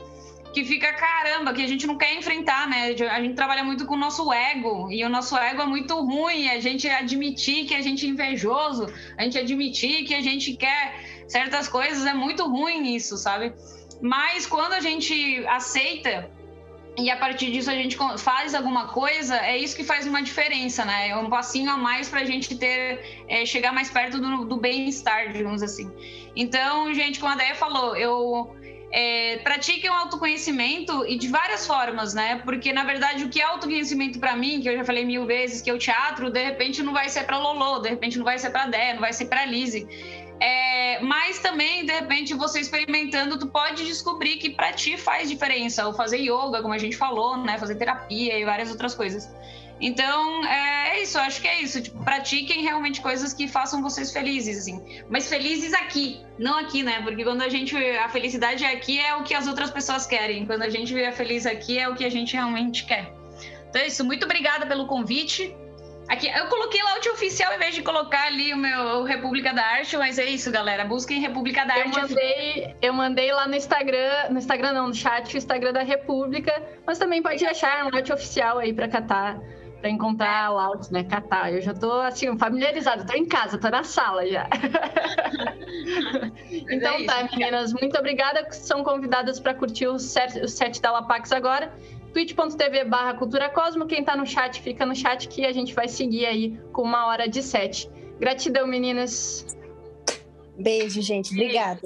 que fica caramba, que a gente não quer enfrentar, né? A gente trabalha muito com o nosso ego, e o nosso ego é muito ruim, a gente admitir que a gente é invejoso, a gente admitir que a gente quer certas coisas, é muito ruim isso, sabe? Mas quando a gente aceita e a partir disso a gente faz alguma coisa, é isso que faz uma diferença, né? É um passinho a mais para a gente ter, é, chegar mais perto do, do bem-estar, digamos assim. Então, gente, como a Deia falou, eu é, o autoconhecimento e de várias formas, né? Porque, na verdade, o que é autoconhecimento para mim, que eu já falei mil vezes, que é o teatro, de repente não vai ser para Lolo, de repente não vai ser para Dé, não vai ser para Lise. É, mas também, de repente, você experimentando, tu pode descobrir que para ti faz diferença. Ou fazer yoga, como a gente falou, né? Fazer terapia e várias outras coisas. Então, é, é isso, acho que é isso. Tipo, pratiquem realmente coisas que façam vocês felizes, assim. Mas felizes aqui, não aqui, né? Porque quando a gente. A felicidade aqui é o que as outras pessoas querem. Quando a gente a feliz aqui é o que a gente realmente quer. Então é isso. Muito obrigada pelo convite. Aqui, eu coloquei lá o oficial em vez de colocar ali o meu República da Arte, mas é isso, galera. Busquem República da Arte.
Eu mandei, eu mandei lá no Instagram, no Instagram não, no chat, o Instagram da República, mas também pode achar um arte oficial aí para catar para encontrar Laut, né? Catar. Eu já tô assim, familiarizada, tô em casa, tô na sala já. então é tá, meninas, muito obrigada. São convidadas para curtir o set, o set da Lapax agora. twitch.tv barra Cultura Cosmo. Quem tá no chat, fica no chat que a gente vai seguir aí com uma hora de set. Gratidão, meninas.
Beijo, gente. Obrigada.